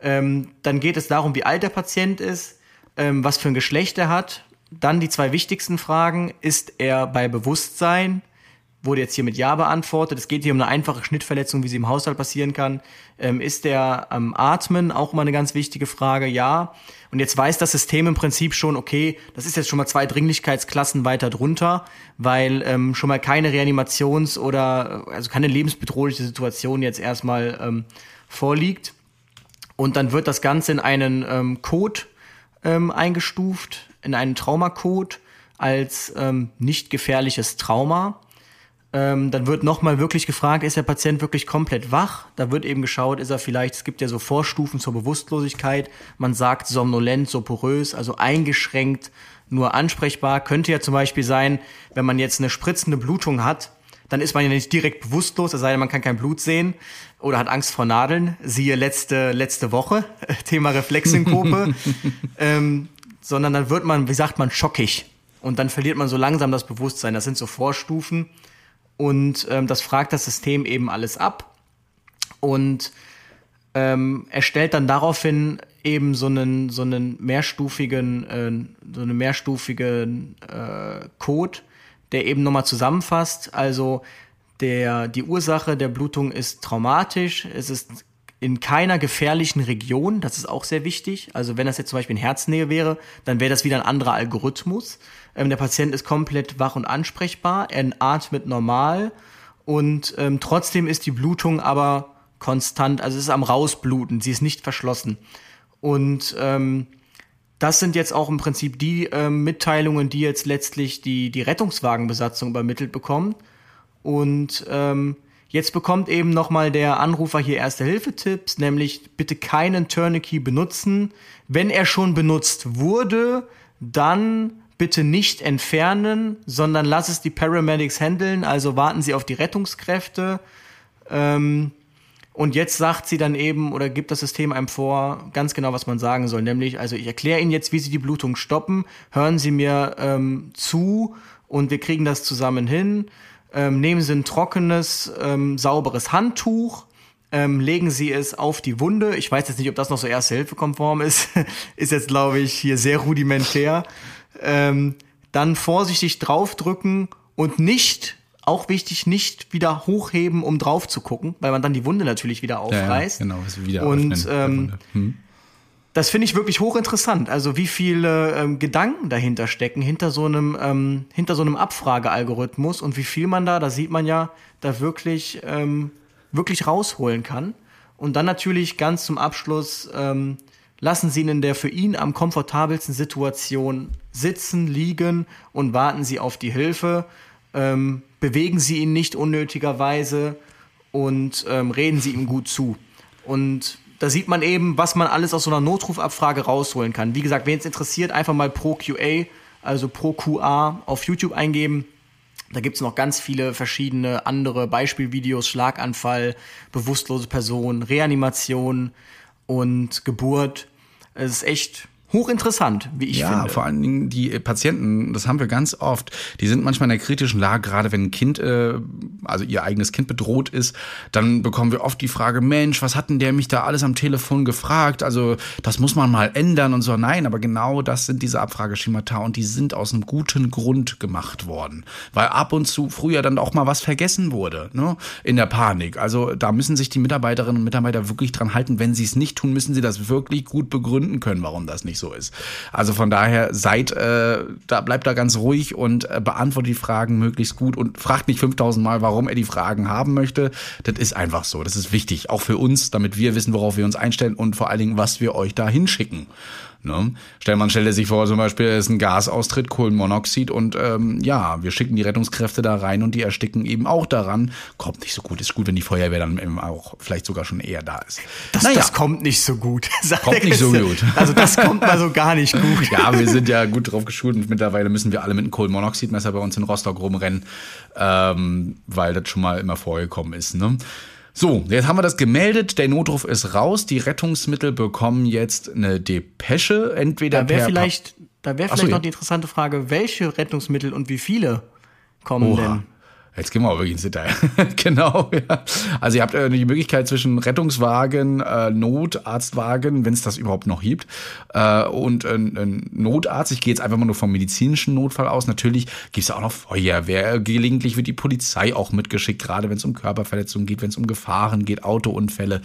Ähm, dann geht es darum, wie alt der Patient ist, ähm, was für ein Geschlecht er hat, dann die zwei wichtigsten Fragen. Ist er bei Bewusstsein? Wurde jetzt hier mit Ja beantwortet. Es geht hier um eine einfache Schnittverletzung, wie sie im Haushalt passieren kann. Ähm, ist er am Atmen? Auch mal eine ganz wichtige Frage. Ja. Und jetzt weiß das System im Prinzip schon, okay, das ist jetzt schon mal zwei Dringlichkeitsklassen weiter drunter, weil ähm, schon mal keine Reanimations- oder also keine lebensbedrohliche Situation jetzt erstmal ähm, vorliegt. Und dann wird das Ganze in einen ähm, Code ähm, eingestuft, in einen Traumacode als ähm, nicht gefährliches Trauma. Ähm, dann wird nochmal wirklich gefragt, ist der Patient wirklich komplett wach? Da wird eben geschaut, ist er vielleicht, es gibt ja so Vorstufen zur Bewusstlosigkeit. Man sagt somnolent, soporös, also eingeschränkt, nur ansprechbar. Könnte ja zum Beispiel sein, wenn man jetzt eine spritzende Blutung hat, dann ist man ja nicht direkt bewusstlos, es sei denn, man kann kein Blut sehen oder hat Angst vor Nadeln. Siehe letzte, letzte Woche, *laughs* Thema Reflexsynkope. *laughs* ähm, sondern dann wird man, wie sagt man, schockig. Und dann verliert man so langsam das Bewusstsein. Das sind so Vorstufen. Und ähm, das fragt das System eben alles ab und ähm, erstellt dann daraufhin eben so einen, so einen mehrstufigen, äh, so einen mehrstufigen äh, Code, der eben nochmal zusammenfasst. Also der, die Ursache der Blutung ist traumatisch, es ist in keiner gefährlichen Region, das ist auch sehr wichtig. Also wenn das jetzt zum Beispiel in Herznähe wäre, dann wäre das wieder ein anderer Algorithmus. Ähm, der Patient ist komplett wach und ansprechbar, er atmet normal und ähm, trotzdem ist die Blutung aber konstant, also es ist am rausbluten, sie ist nicht verschlossen. Und ähm, das sind jetzt auch im Prinzip die ähm, Mitteilungen, die jetzt letztlich die, die Rettungswagenbesatzung übermittelt bekommt. Und ähm, Jetzt bekommt eben nochmal der Anrufer hier Erste-Hilfe-Tipps, nämlich bitte keinen Tourniquet benutzen. Wenn er schon benutzt wurde, dann bitte nicht entfernen, sondern lass es die Paramedics handeln, also warten Sie auf die Rettungskräfte. Ähm, und jetzt sagt sie dann eben oder gibt das System einem vor, ganz genau, was man sagen soll. Nämlich, also ich erkläre Ihnen jetzt, wie Sie die Blutung stoppen, hören Sie mir ähm, zu und wir kriegen das zusammen hin. Ähm, nehmen Sie ein trockenes, ähm, sauberes Handtuch, ähm, legen Sie es auf die Wunde. Ich weiß jetzt nicht, ob das noch so Erste-Hilfe-konform ist. *laughs* ist jetzt, glaube ich, hier sehr rudimentär. Ähm, dann vorsichtig draufdrücken und nicht, auch wichtig, nicht wieder hochheben, um drauf zu gucken, weil man dann die Wunde natürlich wieder aufreißt. Ja, ja, genau, es wieder und ähm, hm das finde ich wirklich hochinteressant. Also wie viele ähm, Gedanken dahinter stecken, hinter so einem, ähm, hinter so einem Abfragealgorithmus und wie viel man da, da sieht man ja, da wirklich, ähm, wirklich rausholen kann. Und dann natürlich ganz zum Abschluss, ähm, lassen Sie ihn in der für ihn am komfortabelsten Situation sitzen, liegen und warten Sie auf die Hilfe. Ähm, bewegen Sie ihn nicht unnötigerweise und ähm, reden Sie ihm gut zu. Und da sieht man eben, was man alles aus so einer Notrufabfrage rausholen kann. Wie gesagt, wen es interessiert, einfach mal pro QA, also pro QA auf YouTube eingeben. Da gibt's noch ganz viele verschiedene andere Beispielvideos, Schlaganfall, bewusstlose Person, Reanimation und Geburt. Es ist echt hochinteressant, wie ich ja, finde. Ja, vor allen Dingen die Patienten, das haben wir ganz oft, die sind manchmal in der kritischen Lage, gerade wenn ein Kind, äh, also ihr eigenes Kind bedroht ist, dann bekommen wir oft die Frage, Mensch, was hat denn der mich da alles am Telefon gefragt? Also das muss man mal ändern und so. Nein, aber genau das sind diese Abfrageschemata und die sind aus einem guten Grund gemacht worden, weil ab und zu früher dann auch mal was vergessen wurde, ne? in der Panik. Also da müssen sich die Mitarbeiterinnen und Mitarbeiter wirklich dran halten. Wenn sie es nicht tun, müssen sie das wirklich gut begründen können, warum das nicht nicht so ist. Also von daher seid, äh, da bleibt da ganz ruhig und äh, beantwortet die Fragen möglichst gut und fragt nicht 5000 Mal, warum er die Fragen haben möchte. Das ist einfach so. Das ist wichtig, auch für uns, damit wir wissen, worauf wir uns einstellen und vor allen Dingen, was wir euch da hinschicken. Ne? Stell man stelle sich vor, zum Beispiel ist ein Gasaustritt, Kohlenmonoxid und ähm, ja, wir schicken die Rettungskräfte da rein und die ersticken eben auch daran. Kommt nicht so gut. Ist gut, wenn die Feuerwehr dann eben auch vielleicht sogar schon eher da ist. Das, naja. das kommt nicht so gut. *laughs* Kommt nicht so gut. *laughs* Also das kommt mal so gar nicht gut. ja, wir sind ja gut drauf geschult und mittlerweile müssen wir alle mit einem Kohlenmonoxidmesser bei uns in Rostock rumrennen, ähm, weil das schon mal immer vorgekommen ist. Ne? So, jetzt haben wir das gemeldet, der Notruf ist raus, die Rettungsmittel bekommen jetzt eine Depesche, entweder da wäre vielleicht, da wäre vielleicht so, noch die interessante Frage, welche Rettungsmittel und wie viele kommen Oha. denn? Jetzt gehen wir auch wirklich ins Detail. *laughs* genau, ja. Also ihr habt äh, die Möglichkeit zwischen Rettungswagen, äh, Notarztwagen, wenn es das überhaupt noch gibt, äh, und äh, Notarzt. Ich gehe jetzt einfach mal nur vom medizinischen Notfall aus. Natürlich gibt es auch noch Feuerwehr. Gelegentlich wird die Polizei auch mitgeschickt, gerade wenn es um Körperverletzungen geht, wenn es um Gefahren geht, Autounfälle.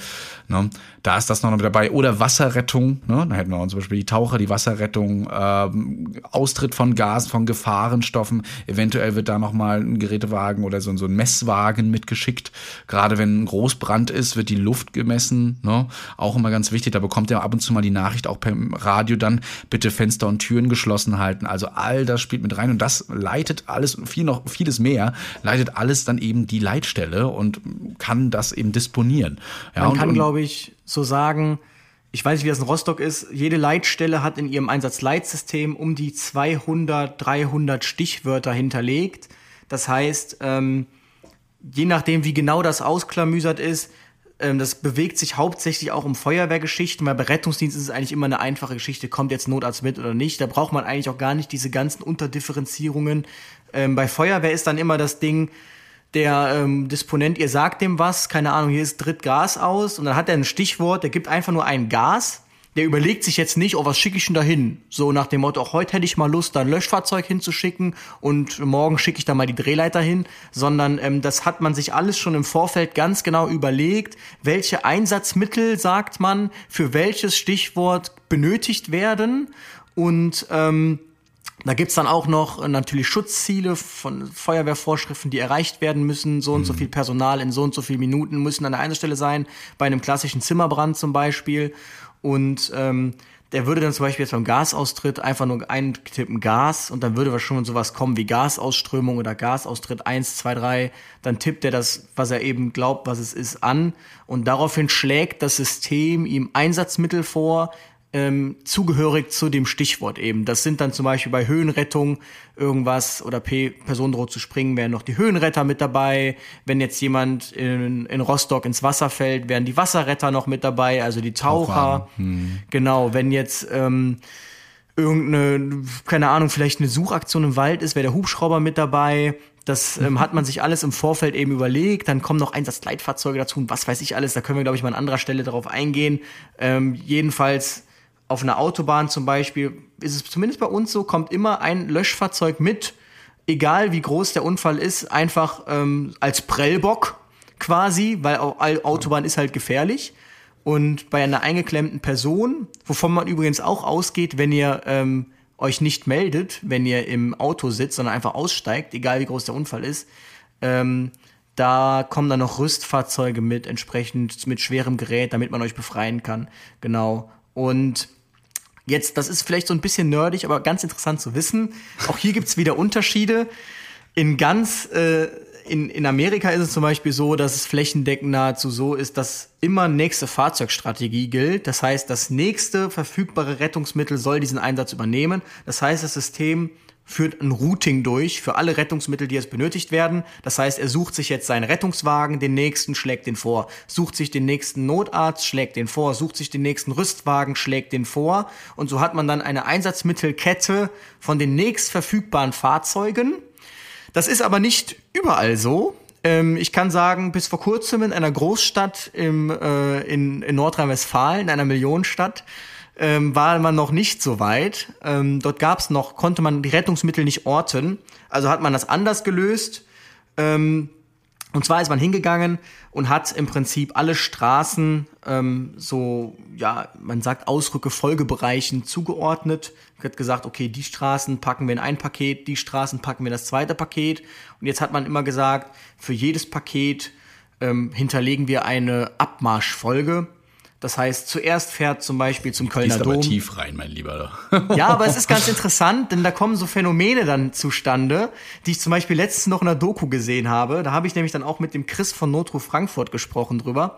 Ne? Da ist das noch mit dabei. Oder Wasserrettung. Ne? Da hätten wir zum Beispiel die Taucher, die Wasserrettung, ähm, Austritt von Gas, von Gefahrenstoffen. Eventuell wird da noch mal ein Gerätewagen Wagen oder so, so ein Messwagen mitgeschickt. Gerade wenn ein Großbrand ist, wird die Luft gemessen. Ne? Auch immer ganz wichtig. Da bekommt er ab und zu mal die Nachricht auch per Radio dann, bitte Fenster und Türen geschlossen halten. Also all das spielt mit rein und das leitet alles, viel noch, vieles mehr, leitet alles dann eben die Leitstelle und kann das eben disponieren. Ja, Man kann, glaube ich, so sagen, ich weiß nicht, wie das in Rostock ist, jede Leitstelle hat in ihrem Einsatzleitsystem um die 200, 300 Stichwörter hinterlegt. Das heißt, ähm, je nachdem, wie genau das ausklamüsert ist, ähm, das bewegt sich hauptsächlich auch um Feuerwehrgeschichten, weil bei Rettungsdienst ist es eigentlich immer eine einfache Geschichte, kommt jetzt Notarzt mit oder nicht. Da braucht man eigentlich auch gar nicht diese ganzen Unterdifferenzierungen. Ähm, bei Feuerwehr ist dann immer das Ding, der ähm, Disponent, ihr sagt dem was, keine Ahnung, hier ist dritt Gas aus und dann hat er ein Stichwort, der gibt einfach nur ein Gas. Der überlegt sich jetzt nicht, oh, was schicke ich denn da hin? So nach dem Motto, auch heute hätte ich mal Lust, da ein Löschfahrzeug hinzuschicken und morgen schicke ich da mal die Drehleiter hin, sondern ähm, das hat man sich alles schon im Vorfeld ganz genau überlegt, welche Einsatzmittel, sagt man, für welches Stichwort benötigt werden und ähm, da gibt's dann auch noch natürlich Schutzziele von Feuerwehrvorschriften, die erreicht werden müssen. So und mhm. so viel Personal in so und so viel Minuten müssen an der einen Stelle sein, bei einem klassischen Zimmerbrand zum Beispiel. Und ähm, der würde dann zum Beispiel jetzt beim Gasaustritt einfach nur eintippen Gas und dann würde schon sowas kommen wie Gasausströmung oder Gasaustritt 1, 2, 3. Dann tippt er das, was er eben glaubt, was es ist, an und daraufhin schlägt das System ihm Einsatzmittel vor, ähm, zugehörig zu dem Stichwort eben. Das sind dann zum Beispiel bei Höhenrettung irgendwas oder P Person droht zu springen, wären noch die Höhenretter mit dabei. Wenn jetzt jemand in, in Rostock ins Wasser fällt, wären die Wasserretter noch mit dabei, also die Taucher. Hm. Genau, wenn jetzt ähm, irgendeine, keine Ahnung, vielleicht eine Suchaktion im Wald ist, wäre der Hubschrauber mit dabei. Das ähm, hat man sich alles im Vorfeld eben überlegt. Dann kommen noch Einsatzleitfahrzeuge dazu und was weiß ich alles. Da können wir, glaube ich, mal an anderer Stelle darauf eingehen. Ähm, jedenfalls auf einer Autobahn zum Beispiel ist es zumindest bei uns so, kommt immer ein Löschfahrzeug mit, egal wie groß der Unfall ist, einfach ähm, als Prellbock quasi, weil Autobahn ist halt gefährlich. Und bei einer eingeklemmten Person, wovon man übrigens auch ausgeht, wenn ihr ähm, euch nicht meldet, wenn ihr im Auto sitzt, sondern einfach aussteigt, egal wie groß der Unfall ist, ähm, da kommen dann noch Rüstfahrzeuge mit, entsprechend mit schwerem Gerät, damit man euch befreien kann. Genau. Und Jetzt, das ist vielleicht so ein bisschen nerdig, aber ganz interessant zu wissen. Auch hier gibt's wieder Unterschiede. In ganz, äh, in, in Amerika ist es zum Beispiel so, dass es flächendeckend nahezu so ist, dass immer nächste Fahrzeugstrategie gilt. Das heißt, das nächste verfügbare Rettungsmittel soll diesen Einsatz übernehmen. Das heißt, das System führt ein Routing durch für alle Rettungsmittel, die jetzt benötigt werden. Das heißt, er sucht sich jetzt seinen Rettungswagen, den nächsten schlägt den vor, sucht sich den nächsten Notarzt, schlägt den vor, sucht sich den nächsten Rüstwagen, schlägt den vor. Und so hat man dann eine Einsatzmittelkette von den nächst verfügbaren Fahrzeugen. Das ist aber nicht überall so. Ähm, ich kann sagen, bis vor kurzem in einer Großstadt im, äh, in, in Nordrhein-Westfalen, in einer Millionenstadt, ähm, war man noch nicht so weit. Ähm, dort gab es noch, konnte man die Rettungsmittel nicht orten. Also hat man das anders gelöst. Ähm, und zwar ist man hingegangen und hat im Prinzip alle Straßen ähm, so, ja, man sagt Ausrücke Folgebereichen zugeordnet. Hat gesagt, okay, die Straßen packen wir in ein Paket, die Straßen packen wir in das zweite Paket. Und jetzt hat man immer gesagt, für jedes Paket ähm, hinterlegen wir eine Abmarschfolge. Das heißt, zuerst fährt zum Beispiel zum Kölner Dom. aber tief rein, mein Lieber. *laughs* ja, aber es ist ganz interessant, denn da kommen so Phänomene dann zustande, die ich zum Beispiel letztens noch in der Doku gesehen habe. Da habe ich nämlich dann auch mit dem Chris von Notruf Frankfurt gesprochen drüber.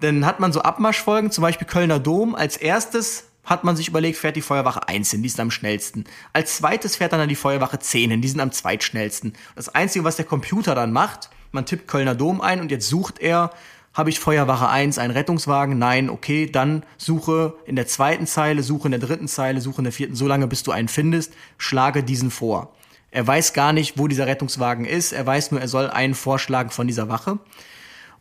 Dann hat man so Abmarschfolgen, zum Beispiel Kölner Dom. Als erstes hat man sich überlegt, fährt die Feuerwache 1 hin, die ist am schnellsten. Als zweites fährt dann die Feuerwache 10 hin, die sind am zweitschnellsten. Das Einzige, was der Computer dann macht, man tippt Kölner Dom ein und jetzt sucht er habe ich Feuerwache 1 einen Rettungswagen? Nein, okay, dann suche in der zweiten Zeile, suche in der dritten Zeile, suche in der vierten, so lange bis du einen findest, schlage diesen vor. Er weiß gar nicht, wo dieser Rettungswagen ist, er weiß nur, er soll einen vorschlagen von dieser Wache.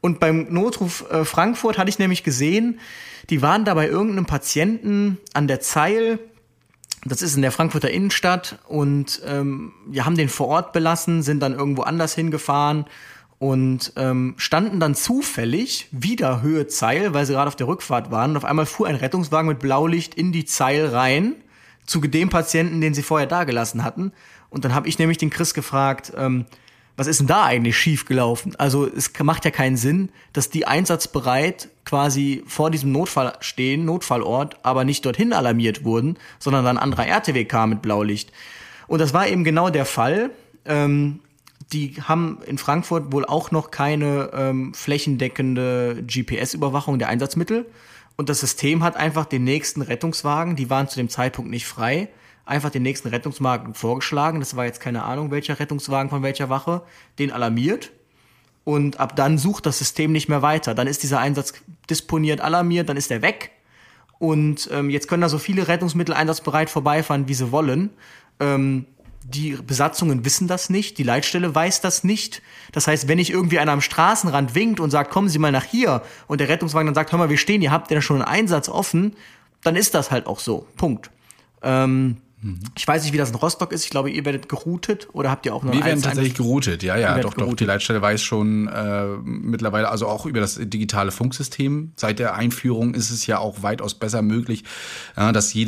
Und beim Notruf äh, Frankfurt hatte ich nämlich gesehen, die waren da bei irgendeinem Patienten an der Zeil, das ist in der Frankfurter Innenstadt, und ähm, wir haben den vor Ort belassen, sind dann irgendwo anders hingefahren und ähm, standen dann zufällig wieder Höhe Zeil, weil sie gerade auf der Rückfahrt waren. Und auf einmal fuhr ein Rettungswagen mit Blaulicht in die Zeil rein zu dem Patienten, den sie vorher dagelassen hatten. Und dann habe ich nämlich den Chris gefragt, ähm, was ist denn da eigentlich schiefgelaufen? Also es macht ja keinen Sinn, dass die einsatzbereit quasi vor diesem Notfall stehen, Notfallort, aber nicht dorthin alarmiert wurden, sondern dann anderer RTW kam mit Blaulicht. Und das war eben genau der Fall. Ähm, die haben in Frankfurt wohl auch noch keine ähm, flächendeckende GPS-Überwachung der Einsatzmittel. Und das System hat einfach den nächsten Rettungswagen, die waren zu dem Zeitpunkt nicht frei, einfach den nächsten Rettungswagen vorgeschlagen. Das war jetzt keine Ahnung, welcher Rettungswagen von welcher Wache, den alarmiert. Und ab dann sucht das System nicht mehr weiter. Dann ist dieser Einsatz disponiert, alarmiert, dann ist er weg. Und ähm, jetzt können da so viele Rettungsmittel einsatzbereit vorbeifahren, wie sie wollen. Ähm, die Besatzungen wissen das nicht, die Leitstelle weiß das nicht. Das heißt, wenn ich irgendwie einer am Straßenrand winkt und sagt, kommen Sie mal nach hier, und der Rettungswagen dann sagt, hör mal, wir stehen, ihr habt ja schon einen Einsatz offen, dann ist das halt auch so. Punkt. Ähm, ich weiß nicht, wie das in Rostock ist. Ich glaube, ihr werdet geroutet oder habt ihr auch noch Wir werden tatsächlich geroutet, ja, ja, doch, geroutet. doch. Die Leitstelle weiß schon äh, mittlerweile, also auch über das digitale Funksystem. Seit der Einführung ist es ja auch weitaus besser möglich, äh, dass jede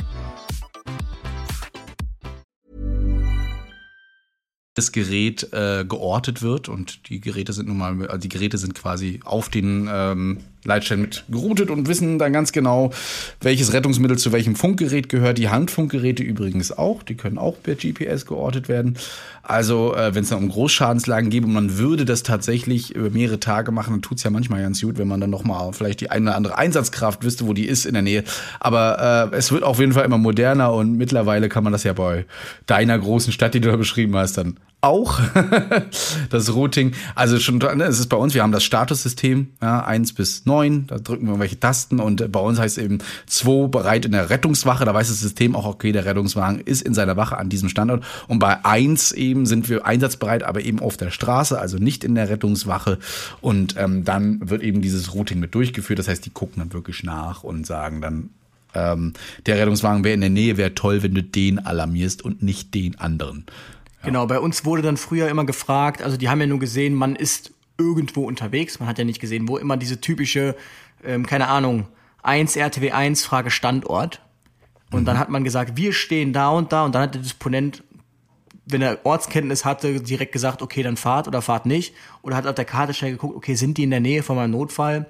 Das Gerät äh, geortet wird und die Geräte sind nun mal, also die Geräte sind quasi auf den ähm, Leitstellen mit geroutet und wissen dann ganz genau, welches Rettungsmittel zu welchem Funkgerät gehört. Die Handfunkgeräte übrigens auch, die können auch per GPS geortet werden. Also äh, wenn es dann um Großschadenslagen geht und man würde das tatsächlich über mehrere Tage machen, dann tut's ja manchmal ganz gut, wenn man dann nochmal vielleicht die eine oder andere Einsatzkraft wüsste, wo die ist in der Nähe. Aber äh, es wird auf jeden Fall immer moderner und mittlerweile kann man das ja bei deiner großen Stadt, die du da beschrieben hast, dann auch *laughs* das Routing. Also schon, ne, es ist bei uns, wir haben das Statussystem, ja, 1 bis 9, da drücken wir irgendwelche Tasten und bei uns heißt eben 2 bereit in der Rettungswache, da weiß das System auch, okay, der Rettungswagen ist in seiner Wache an diesem Standort und bei 1 eben sind wir einsatzbereit, aber eben auf der Straße, also nicht in der Rettungswache und ähm, dann wird eben dieses Routing mit durchgeführt, das heißt, die gucken dann wirklich nach und sagen dann, ähm, der Rettungswagen wäre in der Nähe, wäre toll, wenn du den alarmierst und nicht den anderen. Genau, bei uns wurde dann früher immer gefragt, also die haben ja nur gesehen, man ist irgendwo unterwegs, man hat ja nicht gesehen, wo immer diese typische, ähm, keine Ahnung, 1 RTW 1 Frage Standort. Und mhm. dann hat man gesagt, wir stehen da und da und dann hat der Disponent, wenn er Ortskenntnis hatte, direkt gesagt, okay, dann fahrt oder fahrt nicht. Oder hat auf der Karte schnell geguckt, okay, sind die in der Nähe von meinem Notfall?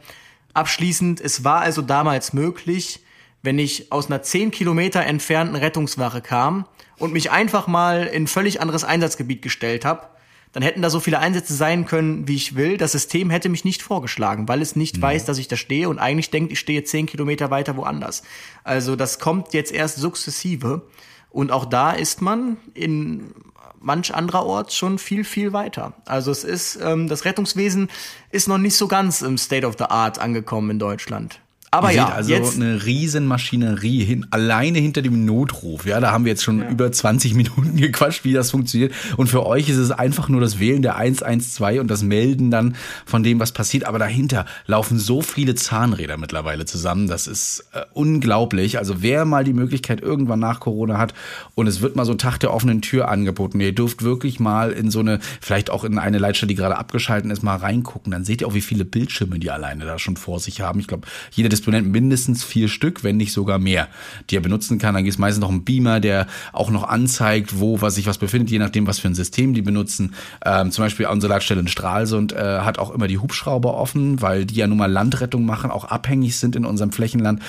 Abschließend, es war also damals möglich, wenn ich aus einer 10 Kilometer entfernten Rettungswache kam und mich einfach mal in völlig anderes Einsatzgebiet gestellt habe, dann hätten da so viele Einsätze sein können, wie ich will. Das System hätte mich nicht vorgeschlagen, weil es nicht mhm. weiß, dass ich da stehe und eigentlich denkt, ich stehe zehn Kilometer weiter woanders. Also das kommt jetzt erst sukzessive. Und auch da ist man in manch anderer Ort schon viel, viel weiter. Also es ist, ähm, das Rettungswesen ist noch nicht so ganz im State of the Art angekommen in Deutschland. Aber Ihr ja, seht also jetzt eine Riesenmaschinerie hin, alleine hinter dem Notruf. Ja, da haben wir jetzt schon ja. über 20 *laughs* Minuten gequatscht, wie das funktioniert. Und für euch ist es einfach nur das Wählen der 112 und das Melden dann von dem, was passiert. Aber dahinter laufen so viele Zahnräder mittlerweile zusammen. Das ist äh, unglaublich. Also wer mal die Möglichkeit irgendwann nach Corona hat und es wird mal so ein Tag der offenen Tür angeboten. Ihr dürft wirklich mal in so eine, vielleicht auch in eine Leitstelle, die gerade abgeschalten ist, mal reingucken. Dann seht ihr auch, wie viele Bildschirme die alleine da schon vor sich haben. Ich glaube, jeder Disponent mindestens vier Stück, wenn nicht sogar mehr, die er benutzen kann. Dann gibt es meistens noch einen Beamer, der auch noch anzeigt, wo was sich was befindet, je nachdem, was für ein System die benutzen. Ähm, zum Beispiel unsere Leitstelle in Stralsund äh, hat auch immer die Hubschrauber offen, weil die ja nun mal Landrettung machen, auch abhängig sind in unserem Flächenland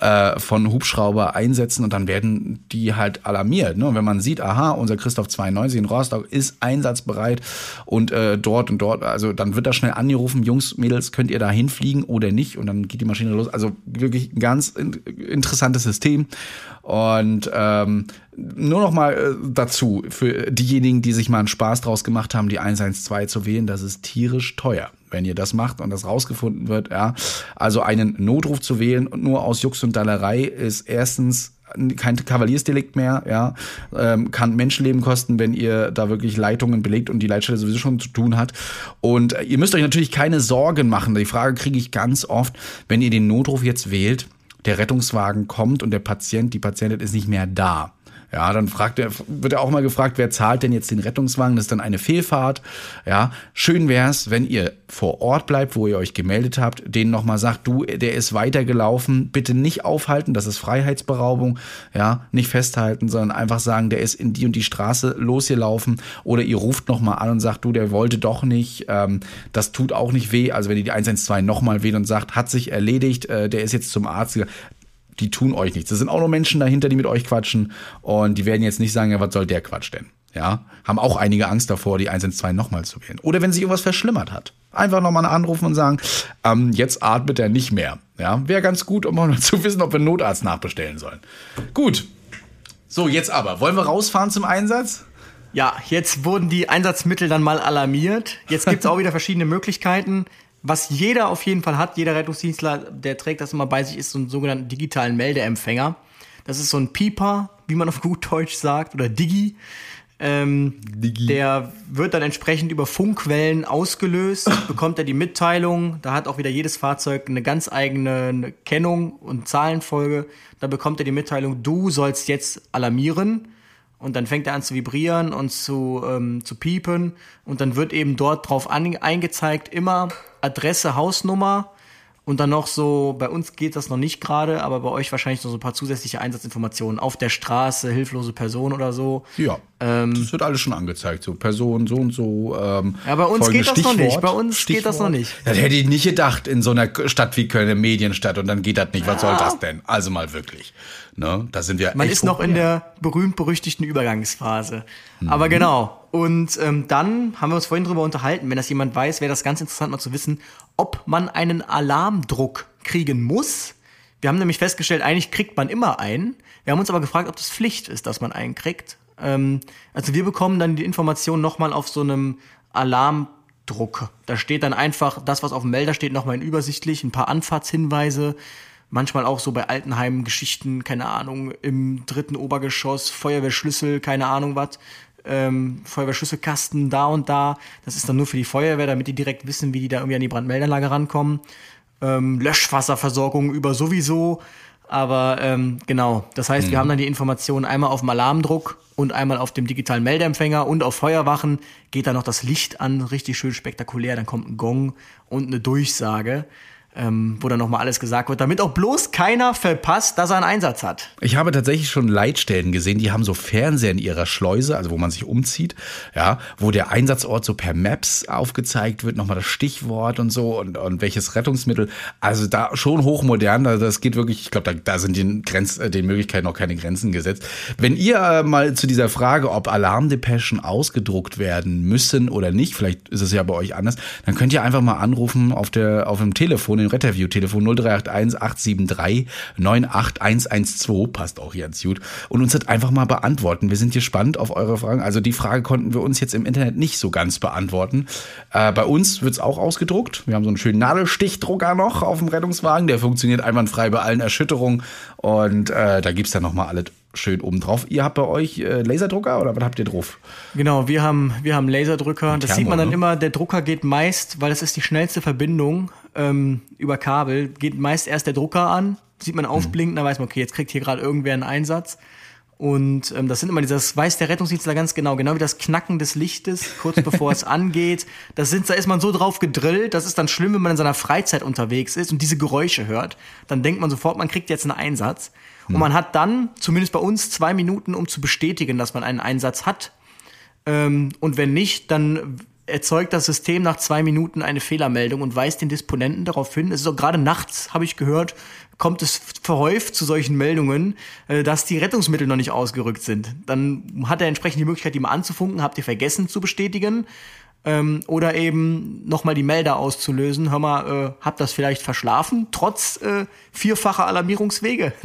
äh, von Hubschrauber einsetzen und dann werden die halt alarmiert. Ne? Und wenn man sieht, aha, unser Christoph 92 in Rostock ist einsatzbereit und äh, dort und dort, also dann wird da schnell angerufen, Jungs, Mädels, könnt ihr da hinfliegen oder nicht? Und dann geht die Maschine los. Also wirklich ein ganz interessantes System. Und ähm, nur noch mal äh, dazu, für diejenigen, die sich mal einen Spaß draus gemacht haben, die 112 zu wählen, das ist tierisch teuer. Wenn ihr das macht und das rausgefunden wird. Ja, also einen Notruf zu wählen und nur aus Jux und Dallerei ist erstens kein Kavaliersdelikt mehr, ja, ähm, kann Menschenleben kosten, wenn ihr da wirklich Leitungen belegt und die Leitstelle sowieso schon zu tun hat. Und äh, ihr müsst euch natürlich keine Sorgen machen. Die Frage kriege ich ganz oft, wenn ihr den Notruf jetzt wählt, der Rettungswagen kommt und der Patient, die Patientin ist nicht mehr da. Ja, dann fragt er, wird er auch mal gefragt, wer zahlt denn jetzt den Rettungswagen? Das ist dann eine Fehlfahrt. Ja, schön wär's, wenn ihr vor Ort bleibt, wo ihr euch gemeldet habt, denen nochmal sagt, du, der ist weitergelaufen, bitte nicht aufhalten, das ist Freiheitsberaubung. Ja, nicht festhalten, sondern einfach sagen, der ist in die und die Straße losgelaufen. Oder ihr ruft nochmal an und sagt, du, der wollte doch nicht. Ähm, das tut auch nicht weh. Also wenn ihr die 112 nochmal wählt und sagt, hat sich erledigt, äh, der ist jetzt zum Arzt gegangen die tun euch nichts. Das sind auch nur Menschen dahinter, die mit euch quatschen und die werden jetzt nicht sagen, ja, was soll der Quatsch denn? Ja, haben auch einige Angst davor, die 112 nochmal zu wählen. Oder wenn sich irgendwas verschlimmert hat. Einfach nochmal anrufen und sagen, ähm, jetzt atmet er nicht mehr. Ja, wäre ganz gut, um mal *laughs* zu wissen, ob wir einen Notarzt nachbestellen sollen. Gut. So, jetzt aber. Wollen wir rausfahren zum Einsatz? Ja, jetzt wurden die Einsatzmittel dann mal alarmiert. Jetzt gibt's auch *laughs* wieder verschiedene Möglichkeiten was jeder auf jeden Fall hat, jeder Rettungsdienstler, der trägt das immer bei sich, ist so einen sogenannten digitalen Meldeempfänger. Das ist so ein Pieper, wie man auf gut Deutsch sagt, oder Digi. Ähm, Digi. Der wird dann entsprechend über Funkwellen ausgelöst, *coughs* bekommt er die Mitteilung. Da hat auch wieder jedes Fahrzeug eine ganz eigene Kennung und Zahlenfolge. Da bekommt er die Mitteilung, du sollst jetzt alarmieren. Und dann fängt er an zu vibrieren und zu, ähm, zu piepen. Und dann wird eben dort drauf an, eingezeigt, immer Adresse, Hausnummer und dann noch so, bei uns geht das noch nicht gerade, aber bei euch wahrscheinlich noch so ein paar zusätzliche Einsatzinformationen auf der Straße, hilflose Person oder so. Ja. Ähm, das wird alles schon angezeigt, so Person, so und so. Ähm, ja, bei uns geht das Stichwort, noch nicht. Bei uns Stichwort. geht das noch nicht. Das hätte ich nicht gedacht in so einer Stadt wie Köln, eine Medienstadt, und dann geht das nicht. Was ja. soll das denn? Also mal wirklich. Ne? Da sind wir. Man ist noch in der berühmt-berüchtigten Übergangsphase. Mhm. Aber genau. Und ähm, dann haben wir uns vorhin drüber unterhalten, wenn das jemand weiß, wäre das ganz interessant mal zu wissen, ob man einen Alarmdruck kriegen muss. Wir haben nämlich festgestellt, eigentlich kriegt man immer einen. Wir haben uns aber gefragt, ob das Pflicht ist, dass man einen kriegt. Ähm, also wir bekommen dann die Information nochmal auf so einem Alarmdruck. Da steht dann einfach das, was auf dem Melder steht, nochmal in übersichtlich, ein paar Anfahrtshinweise, manchmal auch so bei Altenheimen Geschichten, keine Ahnung, im dritten Obergeschoss, Feuerwehrschlüssel, keine Ahnung was, ähm, Feuerwehrschlüsselkasten da und da. Das ist dann nur für die Feuerwehr, damit die direkt wissen, wie die da irgendwie an die Brandmeldanlage rankommen. Ähm, Löschwasserversorgung über sowieso. Aber ähm, genau, das heißt, mhm. wir haben dann die Informationen einmal auf dem Alarmdruck und einmal auf dem digitalen Meldeempfänger und auf Feuerwachen geht dann noch das Licht an, richtig schön spektakulär. Dann kommt ein Gong und eine Durchsage ähm, wo dann nochmal alles gesagt wird, damit auch bloß keiner verpasst, dass er einen Einsatz hat. Ich habe tatsächlich schon Leitstellen gesehen, die haben so Fernseher in ihrer Schleuse, also wo man sich umzieht, ja, wo der Einsatzort so per Maps aufgezeigt wird, nochmal das Stichwort und so und, und welches Rettungsmittel. Also da schon hochmodern, also das geht wirklich, ich glaube, da, da sind den, Grenz, äh, den Möglichkeiten noch keine Grenzen gesetzt. Wenn ihr äh, mal zu dieser Frage, ob Alarmdepeschen ausgedruckt werden müssen oder nicht, vielleicht ist es ja bei euch anders, dann könnt ihr einfach mal anrufen auf der auf dem Telefon dem Retterview-Telefon 0381 873 98112, passt auch hier ans Jut, und uns das einfach mal beantworten. Wir sind gespannt auf eure Fragen. Also die Frage konnten wir uns jetzt im Internet nicht so ganz beantworten. Äh, bei uns wird es auch ausgedruckt. Wir haben so einen schönen Nadelstichdrucker noch auf dem Rettungswagen. Der funktioniert einwandfrei bei allen Erschütterungen. Und äh, da gibt's dann nochmal alles schön oben drauf. Ihr habt bei euch äh, Laserdrucker oder was habt ihr drauf? Genau, wir haben, wir haben Laserdrucker. das Thermo, sieht man dann ne? immer, der Drucker geht meist, weil das ist die schnellste Verbindung ähm, über Kabel, geht meist erst der Drucker an, sieht man aufblinken, mhm. dann weiß man, okay, jetzt kriegt hier gerade irgendwer einen Einsatz. Und ähm, das sind immer dieses, weiß der Rettungsdienstler ganz genau, genau wie das Knacken des Lichtes, kurz *laughs* bevor es angeht. Das sind, da ist man so drauf gedrillt, das ist dann schlimm, wenn man in seiner Freizeit unterwegs ist und diese Geräusche hört. Dann denkt man sofort, man kriegt jetzt einen Einsatz. Und hm. man hat dann, zumindest bei uns, zwei Minuten, um zu bestätigen, dass man einen Einsatz hat. Ähm, und wenn nicht, dann erzeugt das System nach zwei Minuten eine Fehlermeldung und weist den Disponenten darauf hin. Es ist auch gerade nachts, habe ich gehört, kommt es verhäuft zu solchen Meldungen, äh, dass die Rettungsmittel noch nicht ausgerückt sind. Dann hat er entsprechend die Möglichkeit, die mal anzufunken, habt ihr vergessen zu bestätigen. Ähm, oder eben nochmal die Melder auszulösen. Hör mal, äh, habt das vielleicht verschlafen, trotz äh, vierfacher Alarmierungswege? *laughs*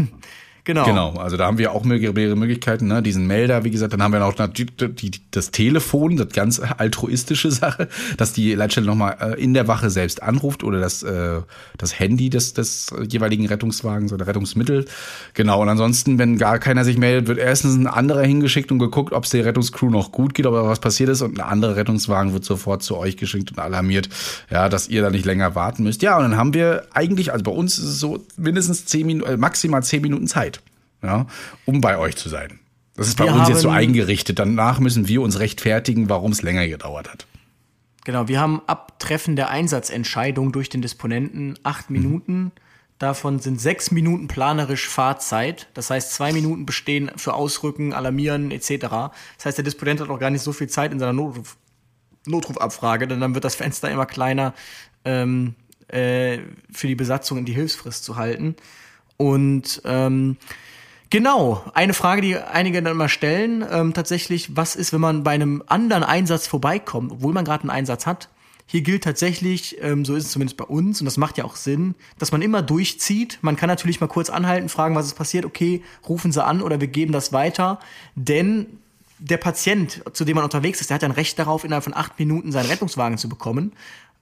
Genau. Genau, also da haben wir auch mehrere Möglichkeiten, ne? diesen Melder, wie gesagt, dann haben wir noch die, das Telefon, das ganz altruistische Sache, dass die Leitstelle nochmal äh, in der Wache selbst anruft oder das, äh, das Handy des, des jeweiligen Rettungswagens oder Rettungsmittel. Genau, und ansonsten, wenn gar keiner sich meldet, wird erstens ein anderer hingeschickt und geguckt, ob es der Rettungscrew noch gut geht, ob was passiert ist und ein anderer Rettungswagen wird sofort zu euch geschickt und alarmiert, ja, dass ihr da nicht länger warten müsst. Ja, und dann haben wir eigentlich, also bei uns ist es so mindestens zehn Minuten, äh, maximal zehn Minuten Zeit ja, um bei euch zu sein. Das ist bei wir uns jetzt so eingerichtet. Danach müssen wir uns rechtfertigen, warum es länger gedauert hat. Genau, wir haben ab Treffen der Einsatzentscheidung durch den Disponenten acht mhm. Minuten. Davon sind sechs Minuten planerisch Fahrzeit. Das heißt, zwei Minuten bestehen für Ausrücken, Alarmieren etc. Das heißt, der Disponent hat auch gar nicht so viel Zeit in seiner Notruf Notrufabfrage, denn dann wird das Fenster immer kleiner ähm, äh, für die Besatzung in die Hilfsfrist zu halten. Und ähm, Genau, eine Frage, die einige dann mal stellen, ähm, tatsächlich, was ist, wenn man bei einem anderen Einsatz vorbeikommt, obwohl man gerade einen Einsatz hat? Hier gilt tatsächlich, ähm, so ist es zumindest bei uns, und das macht ja auch Sinn, dass man immer durchzieht. Man kann natürlich mal kurz anhalten, fragen, was ist passiert. Okay, rufen Sie an oder wir geben das weiter. Denn der Patient, zu dem man unterwegs ist, der hat ein Recht darauf, innerhalb von acht Minuten seinen Rettungswagen zu bekommen.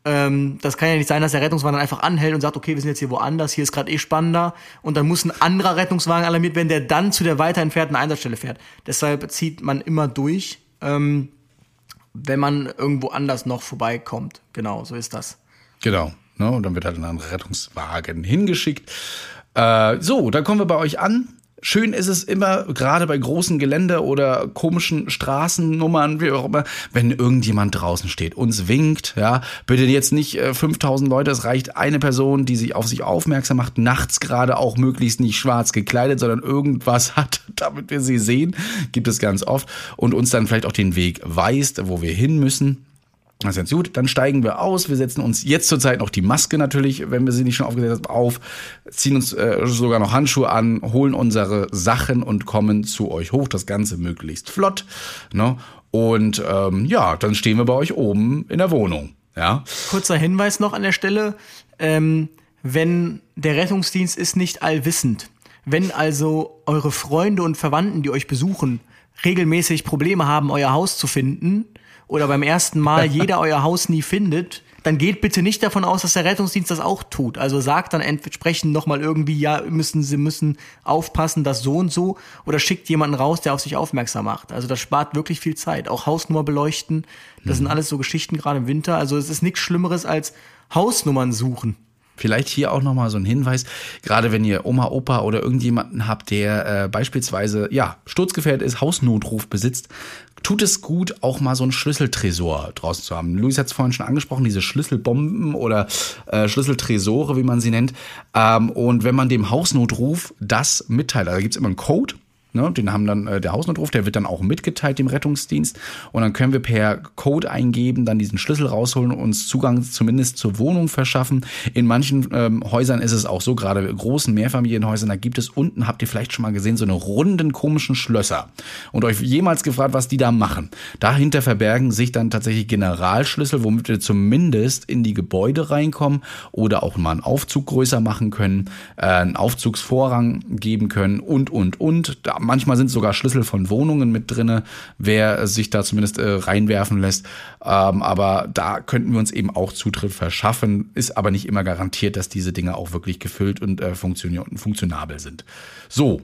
Ähm, das kann ja nicht sein, dass der Rettungswagen dann einfach anhält und sagt, okay, wir sind jetzt hier woanders, hier ist gerade eh spannender und dann muss ein anderer Rettungswagen alarmiert werden, der dann zu der weiter entfernten Einsatzstelle fährt. Deshalb zieht man immer durch, ähm, wenn man irgendwo anders noch vorbeikommt. Genau, so ist das. Genau. Ne? Und dann wird halt ein anderer Rettungswagen hingeschickt. Äh, so, dann kommen wir bei euch an. Schön ist es immer, gerade bei großen Gelände oder komischen Straßennummern, wie auch immer, wenn irgendjemand draußen steht, uns winkt, ja, bitte jetzt nicht äh, 5000 Leute, es reicht eine Person, die sich auf sich aufmerksam macht, nachts gerade auch möglichst nicht schwarz gekleidet, sondern irgendwas *laughs* hat, damit wir sie sehen, gibt es ganz oft. Und uns dann vielleicht auch den Weg weist, wo wir hin müssen. Das ist ganz gut. Dann steigen wir aus. Wir setzen uns jetzt zurzeit noch die Maske natürlich, wenn wir sie nicht schon aufgesetzt haben, auf, ziehen uns äh, sogar noch Handschuhe an, holen unsere Sachen und kommen zu euch hoch. Das Ganze möglichst flott. Ne? Und ähm, ja, dann stehen wir bei euch oben in der Wohnung. Ja. Kurzer Hinweis noch an der Stelle. Ähm, wenn der Rettungsdienst ist nicht allwissend. Wenn also eure Freunde und Verwandten, die euch besuchen, regelmäßig Probleme haben, euer Haus zu finden, oder beim ersten Mal *laughs* jeder euer Haus nie findet, dann geht bitte nicht davon aus, dass der Rettungsdienst das auch tut. Also sagt dann entsprechend nochmal irgendwie, ja, müssen Sie müssen aufpassen, dass so und so, oder schickt jemanden raus, der auf sich aufmerksam macht. Also das spart wirklich viel Zeit. Auch Hausnummer beleuchten, das mhm. sind alles so Geschichten gerade im Winter. Also es ist nichts Schlimmeres als Hausnummern suchen. Vielleicht hier auch nochmal so ein Hinweis, gerade wenn ihr Oma, Opa oder irgendjemanden habt, der äh, beispielsweise ja sturzgefährdet ist, Hausnotruf besitzt, tut es gut, auch mal so einen Schlüsseltresor draußen zu haben. Luis hat es vorhin schon angesprochen, diese Schlüsselbomben oder äh, Schlüsseltresore, wie man sie nennt. Ähm, und wenn man dem Hausnotruf das mitteilt, also da gibt es immer einen Code, Ne, den haben dann äh, der Hausnotruf, der wird dann auch mitgeteilt dem Rettungsdienst und dann können wir per Code eingeben, dann diesen Schlüssel rausholen und uns Zugang zumindest zur Wohnung verschaffen. In manchen ähm, Häusern ist es auch so, gerade großen Mehrfamilienhäusern, da gibt es unten, habt ihr vielleicht schon mal gesehen, so eine runden komischen Schlösser und euch jemals gefragt, was die da machen. Dahinter verbergen sich dann tatsächlich Generalschlüssel, womit wir zumindest in die Gebäude reinkommen oder auch mal einen Aufzug größer machen können, äh, einen Aufzugsvorrang geben können und und und. Da manchmal sind sogar Schlüssel von Wohnungen mit drinne, wer sich da zumindest äh, reinwerfen lässt. Ähm, aber da könnten wir uns eben auch Zutritt verschaffen. Ist aber nicht immer garantiert, dass diese Dinge auch wirklich gefüllt und äh, funktionabel sind. So,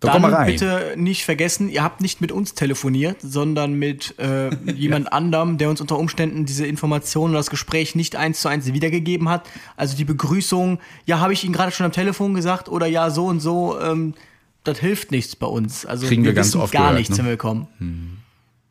da Dann rein. bitte nicht vergessen, ihr habt nicht mit uns telefoniert, sondern mit äh, *laughs* jemand anderem, der uns unter Umständen diese Informationen oder das Gespräch nicht eins zu eins wiedergegeben hat. Also die Begrüßung, ja, habe ich Ihnen gerade schon am Telefon gesagt oder ja, so und so. Ähm, das hilft nichts bei uns. Also Kriegen wir, wir ganz oft gar gehört, nichts, ne? wenn wir kommen. Hm.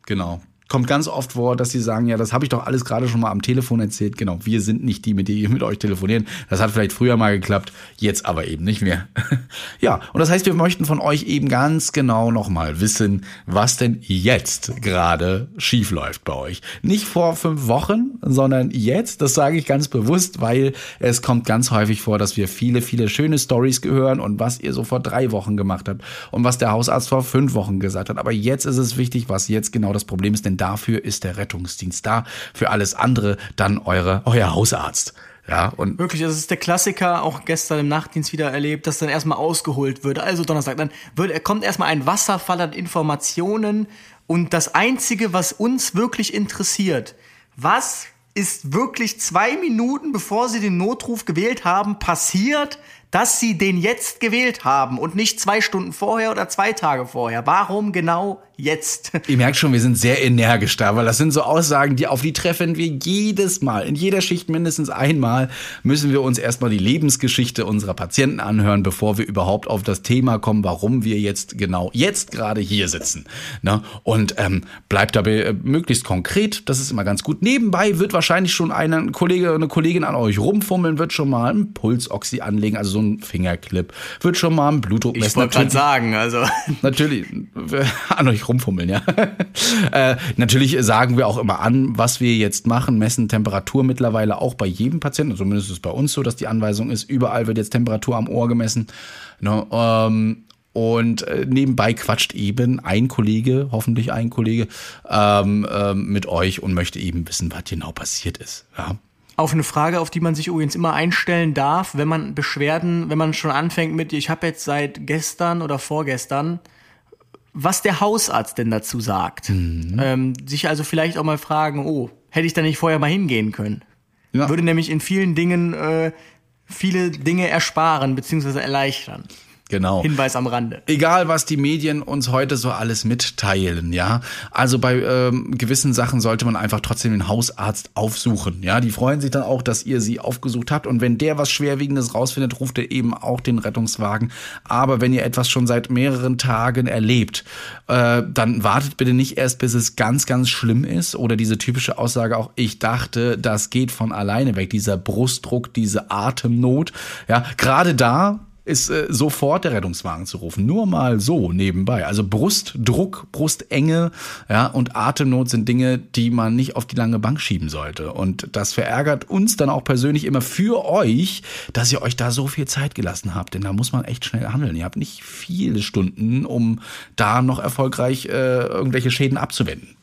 Genau kommt ganz oft vor, dass sie sagen, ja, das habe ich doch alles gerade schon mal am Telefon erzählt. Genau, wir sind nicht die, mit die mit euch telefonieren. Das hat vielleicht früher mal geklappt, jetzt aber eben nicht mehr. *laughs* ja, und das heißt, wir möchten von euch eben ganz genau nochmal wissen, was denn jetzt gerade schief läuft bei euch. Nicht vor fünf Wochen, sondern jetzt. Das sage ich ganz bewusst, weil es kommt ganz häufig vor, dass wir viele, viele schöne Stories gehören und was ihr so vor drei Wochen gemacht habt und was der Hausarzt vor fünf Wochen gesagt hat. Aber jetzt ist es wichtig, was jetzt genau das Problem ist, denn dafür ist der Rettungsdienst da. Für alles andere dann eure, euer Hausarzt. Ja, und Wirklich, das ist der Klassiker, auch gestern im Nachtdienst wieder erlebt, dass dann erstmal ausgeholt wird. Also Donnerstag, dann wird, kommt erstmal ein Wasserfall an Informationen und das Einzige, was uns wirklich interessiert, was ist wirklich zwei Minuten bevor sie den Notruf gewählt haben, passiert, dass sie den jetzt gewählt haben und nicht zwei Stunden vorher oder zwei Tage vorher. Warum genau jetzt? *laughs* Ihr merkt schon, wir sind sehr energisch da, weil das sind so Aussagen, die auf die treffen wir jedes Mal. In jeder Schicht mindestens einmal müssen wir uns erstmal die Lebensgeschichte unserer Patienten anhören, bevor wir überhaupt auf das Thema kommen, warum wir jetzt genau jetzt gerade hier sitzen. Ne? Und ähm, bleibt dabei äh, möglichst konkret, das ist immer ganz gut. Nebenbei wird wahrscheinlich schon ein Kollege, eine Kollegin an euch rumfummeln, wird schon mal einen Pulsoxy anlegen, also so ein Fingerclip, wird schon mal einen Blutdruck messen. Ich wollte gerade sagen, also. *laughs* Natürlich, an euch rumfummeln, ja. *laughs* äh, natürlich sagen wir auch immer an, was wir jetzt machen, messen Temperatur mittlerweile auch bei jedem Patienten, zumindest ist es bei uns so, dass die Anweisung ist, überall wird jetzt Temperatur am Ohr gemessen. Ne, ähm, und äh, nebenbei quatscht eben ein Kollege, hoffentlich ein Kollege, ähm, ähm, mit euch und möchte eben wissen, was genau passiert ist. Ja. Auf eine Frage, auf die man sich übrigens immer einstellen darf, wenn man Beschwerden, wenn man schon anfängt mit, ich habe jetzt seit gestern oder vorgestern, was der Hausarzt denn dazu sagt. Mhm. Ähm, sich also vielleicht auch mal fragen, oh, hätte ich da nicht vorher mal hingehen können? Ja. Würde nämlich in vielen Dingen äh, viele Dinge ersparen bzw. erleichtern. Genau. Hinweis am Rande. Egal, was die Medien uns heute so alles mitteilen, ja. Also bei ähm, gewissen Sachen sollte man einfach trotzdem den Hausarzt aufsuchen, ja. Die freuen sich dann auch, dass ihr sie aufgesucht habt. Und wenn der was Schwerwiegendes rausfindet, ruft er eben auch den Rettungswagen. Aber wenn ihr etwas schon seit mehreren Tagen erlebt, äh, dann wartet bitte nicht erst, bis es ganz, ganz schlimm ist. Oder diese typische Aussage auch, ich dachte, das geht von alleine weg. Dieser Brustdruck, diese Atemnot, ja. Gerade da ist äh, sofort der Rettungswagen zu rufen. Nur mal so nebenbei. Also Brustdruck, Brustenge ja, und Atemnot sind Dinge, die man nicht auf die lange Bank schieben sollte. Und das verärgert uns dann auch persönlich immer für euch, dass ihr euch da so viel Zeit gelassen habt. Denn da muss man echt schnell handeln. Ihr habt nicht viele Stunden, um da noch erfolgreich äh, irgendwelche Schäden abzuwenden.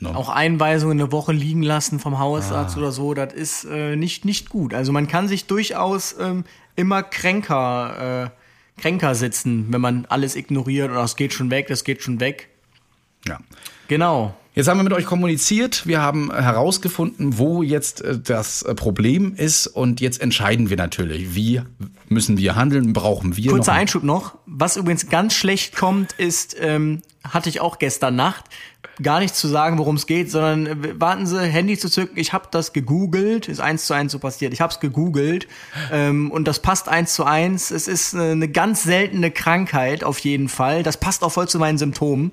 No. Auch Einweisungen eine Woche liegen lassen vom Hausarzt ah. oder so, das ist äh, nicht, nicht gut. Also man kann sich durchaus ähm, immer kränker, äh, kränker sitzen, wenn man alles ignoriert und das geht schon weg, das geht schon weg. Ja. Genau. Jetzt haben wir mit euch kommuniziert, wir haben herausgefunden, wo jetzt äh, das äh, Problem ist und jetzt entscheiden wir natürlich, wie müssen wir handeln, brauchen wir Kurzer noch Einschub noch, was übrigens ganz schlecht kommt, ist, ähm, hatte ich auch gestern Nacht, gar nicht zu sagen, worum es geht, sondern äh, warten Sie, Handy zu zücken. Ich habe das gegoogelt, ist eins zu eins so passiert. Ich habe es gegoogelt ähm, und das passt eins zu eins. Es ist eine ganz seltene Krankheit auf jeden Fall. Das passt auch voll zu meinen Symptomen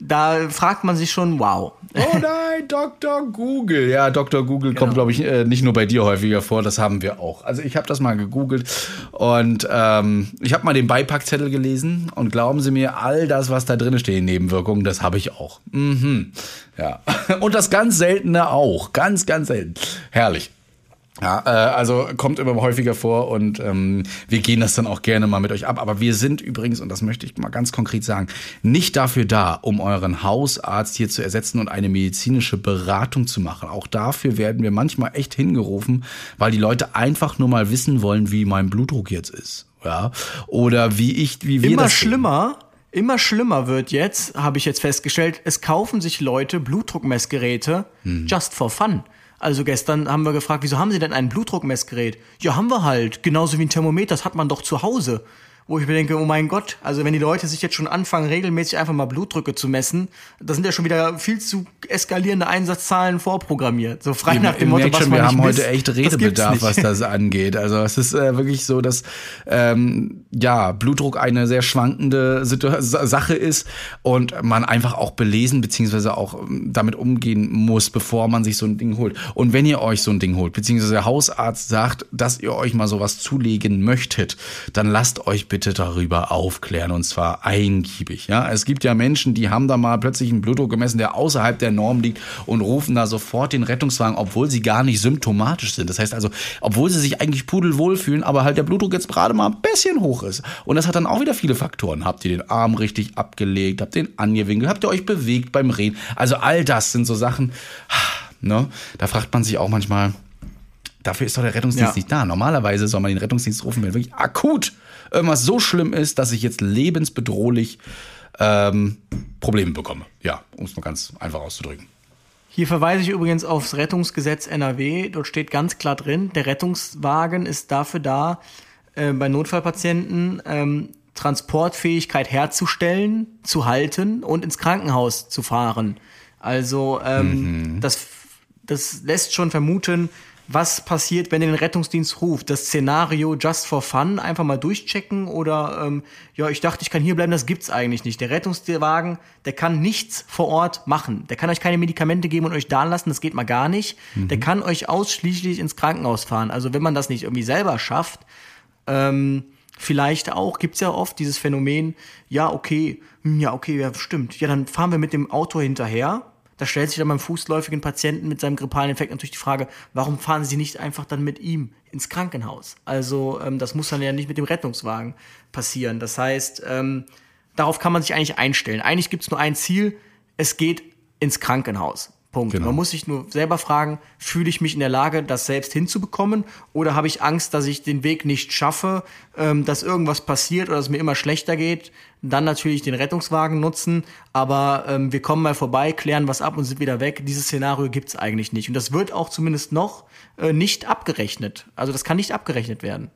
da fragt man sich schon, wow. Oh nein, *laughs* Dr. Google. Ja, Dr. Google genau. kommt, glaube ich, äh, nicht nur bei dir häufiger vor, das haben wir auch. Also ich habe das mal gegoogelt und ähm, ich habe mal den Beipackzettel gelesen und glauben Sie mir, all das, was da drin steht, Nebenwirkungen, das habe ich auch. Mhm. Ja. *laughs* Und das ganz Seltene auch. Ganz, ganz selten. Herrlich. Ja, äh, also kommt immer häufiger vor und ähm, wir gehen das dann auch gerne mal mit euch ab. Aber wir sind übrigens, und das möchte ich mal ganz konkret sagen, nicht dafür da, um euren Hausarzt hier zu ersetzen und eine medizinische Beratung zu machen. Auch dafür werden wir manchmal echt hingerufen, weil die Leute einfach nur mal wissen wollen, wie mein Blutdruck jetzt ist. Ja, oder wie ich, wie wir immer das schlimmer. Sehen. Immer schlimmer wird jetzt, habe ich jetzt festgestellt, es kaufen sich Leute Blutdruckmessgeräte hm. just for fun. Also gestern haben wir gefragt, wieso haben Sie denn ein Blutdruckmessgerät? Ja, haben wir halt. Genauso wie ein Thermometer, das hat man doch zu Hause wo ich mir denke, oh mein Gott, also wenn die Leute sich jetzt schon anfangen, regelmäßig einfach mal Blutdrücke zu messen, da sind ja schon wieder viel zu eskalierende Einsatzzahlen vorprogrammiert. So frei nach dem Motto, was schon, man wir haben misst, heute echt Redebedarf, was das *laughs* angeht. Also es ist äh, wirklich so, dass ähm, ja Blutdruck eine sehr schwankende Situ Sache ist und man einfach auch belesen beziehungsweise auch ähm, damit umgehen muss, bevor man sich so ein Ding holt. Und wenn ihr euch so ein Ding holt, beziehungsweise der Hausarzt sagt, dass ihr euch mal sowas zulegen möchtet, dann lasst euch bitte bitte darüber aufklären und zwar eingiebig. Ja, es gibt ja Menschen, die haben da mal plötzlich einen Blutdruck gemessen, der außerhalb der Norm liegt und rufen da sofort den Rettungswagen, obwohl sie gar nicht symptomatisch sind. Das heißt also, obwohl sie sich eigentlich pudelwohl fühlen, aber halt der Blutdruck jetzt gerade mal ein bisschen hoch ist. Und das hat dann auch wieder viele Faktoren. Habt ihr den Arm richtig abgelegt? Habt ihr den angewinkelt? Habt ihr euch bewegt beim Reden? Also all das sind so Sachen, ne? Da fragt man sich auch manchmal, Dafür ist doch der Rettungsdienst ja. nicht da. Normalerweise soll man den Rettungsdienst rufen, wenn wirklich akut irgendwas so schlimm ist, dass ich jetzt lebensbedrohlich ähm, Probleme bekomme. Ja, um es mal ganz einfach auszudrücken. Hier verweise ich übrigens aufs Rettungsgesetz NRW. Dort steht ganz klar drin, der Rettungswagen ist dafür da, äh, bei Notfallpatienten ähm, Transportfähigkeit herzustellen, zu halten und ins Krankenhaus zu fahren. Also ähm, mhm. das, das lässt schon vermuten, was passiert, wenn ihr den Rettungsdienst ruft. Das Szenario just for fun einfach mal durchchecken oder ähm, ja, ich dachte, ich kann hier bleiben, das gibt's eigentlich nicht. Der Rettungswagen, der kann nichts vor Ort machen. Der kann euch keine Medikamente geben und euch da lassen, das geht mal gar nicht. Mhm. Der kann euch ausschließlich ins Krankenhaus fahren. Also wenn man das nicht irgendwie selber schafft, ähm, vielleicht auch, gibt's ja oft dieses Phänomen, ja, okay, hm, ja, okay, ja, stimmt. Ja, dann fahren wir mit dem Auto hinterher da stellt sich dann beim fußläufigen Patienten mit seinem grippalen Infekt natürlich die Frage, warum fahren Sie nicht einfach dann mit ihm ins Krankenhaus? Also ähm, das muss dann ja nicht mit dem Rettungswagen passieren. Das heißt, ähm, darauf kann man sich eigentlich einstellen. Eigentlich gibt es nur ein Ziel, es geht ins Krankenhaus. Punkt. Genau. Man muss sich nur selber fragen, fühle ich mich in der Lage, das selbst hinzubekommen oder habe ich Angst, dass ich den Weg nicht schaffe, ähm, dass irgendwas passiert oder dass es mir immer schlechter geht? Dann natürlich den Rettungswagen nutzen, aber ähm, wir kommen mal vorbei, klären was ab und sind wieder weg. Dieses Szenario gibt's eigentlich nicht und das wird auch zumindest noch äh, nicht abgerechnet. Also das kann nicht abgerechnet werden.